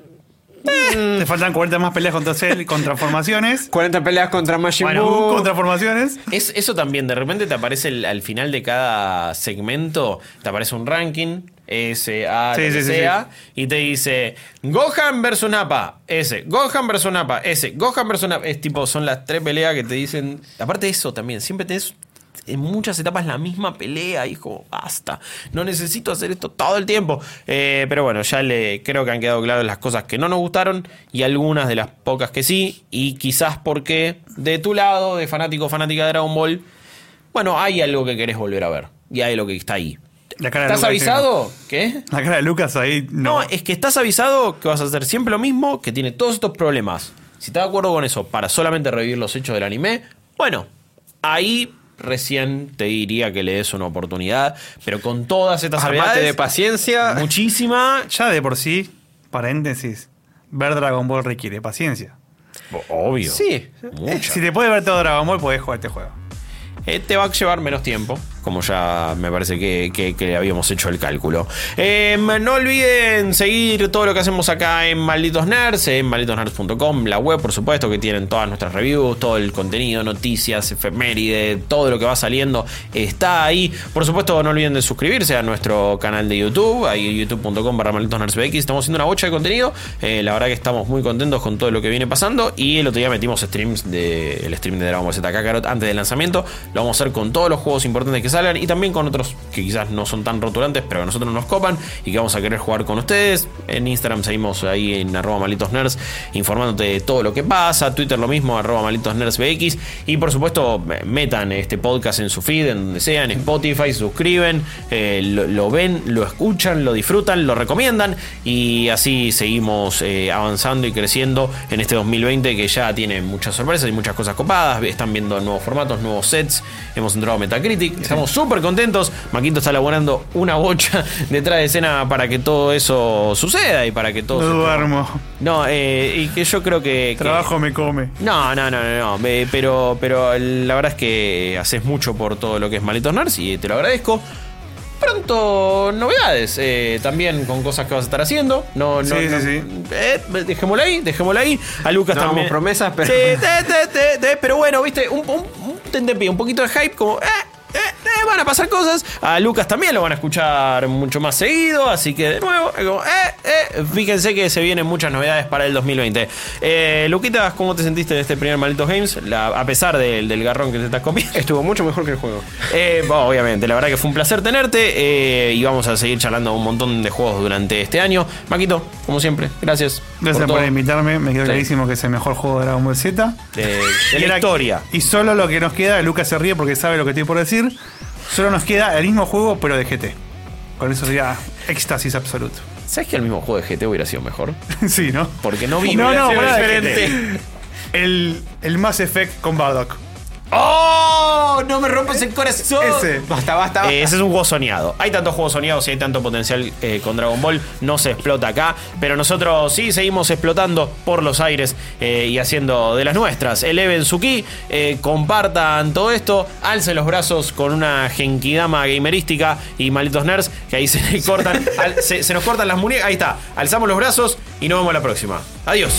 A: Te faltan 40 más peleas contra Cell con transformaciones.
D: 40 peleas contra Majin
A: Bueno,
D: Buu.
A: con transformaciones.
B: es, eso también, de repente te aparece el- al final de cada segmento, te aparece un ranking, S, A,
A: Sí,
B: lo que
A: sí, sí,
B: sea, y te dice Gohan versus Nappa, S, Gohan versus Nappa, S, Gohan versus Nappa. Es tipo, son las tres peleas que te dicen. Aparte de eso también, siempre tenés en muchas etapas la misma pelea, hijo, basta. No necesito hacer esto todo el tiempo. Eh, pero bueno, ya le creo que han quedado claras las cosas que no nos gustaron y algunas de las pocas que sí. Y quizás porque de tu lado, de fanático fanática de Dragon Ball, bueno, hay algo que querés volver a ver. Y hay lo que está ahí.
A: La cara de
B: ¿Estás
A: Lucas,
B: avisado? ¿Qué?
A: La cara de Lucas ahí.
B: No,
A: No.
B: es que estás avisado que vas a hacer siempre lo mismo, que tiene todos estos problemas. Si estás de acuerdo con eso para solamente revivir los hechos del anime, bueno, ahí recién te diría que le des una oportunidad, pero con todas estas
D: Armate
B: habilidades,
D: de paciencia.
B: muchísima,
A: Ya de por sí, paréntesis, ver Dragon Ball requiere paciencia.
B: obvio.
D: Sí.
B: mucha.
A: Si te puedes ver todo Dragon Ball, podés jugar este juego.
B: Eh, te va a llevar menos tiempo, como ya me parece que, que- habíamos hecho el cálculo. Eh, no olviden seguir todo lo que hacemos acá en Malditos Nerds, en malditosnerds.com, la web, por supuesto, que tienen todas nuestras reviews, todo el contenido, noticias, efeméride, todo lo que va saliendo está ahí. Por supuesto, no olviden de suscribirse a nuestro canal de YouTube, ahí youtube.com barra malditosnerdsbx. Estamos haciendo una bocha de contenido. Eh, la verdad que estamos muy contentos con todo lo que viene pasando. Y el otro día metimos streams de el stream de Dragon Ball Z Kakarot antes del lanzamiento. Lo vamos a hacer con todos los juegos importantes que y también con otros que quizás no son tan rotulantes, pero que a nosotros nos copan y que vamos a querer jugar con ustedes. En Instagram seguimos ahí en arroba malitos nerds informándote de todo lo que pasa. Twitter lo mismo, arroba malitos nerds bx. Y por supuesto, metan este podcast en su feed, en donde sea, en Spotify, suscriben, eh, lo, ven, lo escuchan, lo disfrutan, lo recomiendan y así seguimos eh, avanzando y creciendo en este 2020 que ya tiene muchas sorpresas y muchas cosas copadas. Están viendo nuevos formatos, nuevos sets. Hemos entrado a Metacritic. Estamos súper contentos. Maquito está elaborando una bocha detrás de escena para que todo eso suceda y para que todo...
A: No duermo.
B: No, eh, y que yo creo que... que-
A: Trabajo me come.
B: No, no, no, no, no. eh, pero, pero la verdad es que haces mucho por todo lo que es Malitos Nerds y te lo agradezco. Pronto novedades, eh, también con cosas que vas a estar haciendo. No, no,
A: Sí,
B: no-
A: sí, sí.
B: eh, dejémoslo ahí, dejémoslo ahí. A Lucas
D: No
B: también.
D: promesas, pero-
B: Sí, te- te- te- te- pero bueno, viste, un, un, un un poquito de hype, como. Eh, eh, eh, van a pasar cosas. A Lucas también lo van a escuchar mucho más seguido. Así que de nuevo, como, eh, eh, fíjense que se vienen muchas novedades para el 2020. Eh, Luquitas, ¿cómo te sentiste de este primer Malditos Games? La- a pesar del, del garrón que te estás comiendo.
D: Estuvo mucho mejor que el juego.
B: Eh, bueno, obviamente, la verdad que fue un placer tenerte y vamos a seguir charlando un montón de juegos durante este año. Maquito, como siempre, gracias.
A: Gracias por, invitarme. Me quedó
B: Sí.
A: clarísimo que es el mejor juego de Dragon Ball Z.
B: De, la historia.
A: Y solo lo que nos queda, Lucas se ríe porque sabe lo que estoy por decir. Solo nos queda el mismo juego, pero de GT. Con eso sería éxtasis absoluto.
B: ¿Sabes que el mismo juego de GT hubiera sido mejor?
A: sí, ¿no?
B: Porque no vi
A: No, no,
B: diferente.
A: El, el Mass Effect con Bardock.
B: ¡Oh! No me rompas el corazón.
A: Ese.
D: Basta, basta, basta.
B: Eh, ese es un juego soñado. Hay tantos juegos soñados y hay tanto potencial eh, con Dragon Ball. No se explota acá. Pero nosotros sí seguimos explotando por los aires eh, y haciendo de las nuestras. Eleven su ki, eh, compartan todo esto. Alcen los brazos con una genkidama gamerística y malitos nerds. Que ahí se le cortan. al- se, se nos cortan las muñecas. Ahí está. Alzamos los brazos y nos vemos la próxima. Adiós.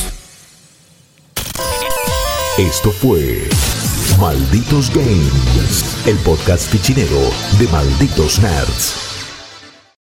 C: Esto fue Malditos Games, el podcast fichinero de Malditos Nerds.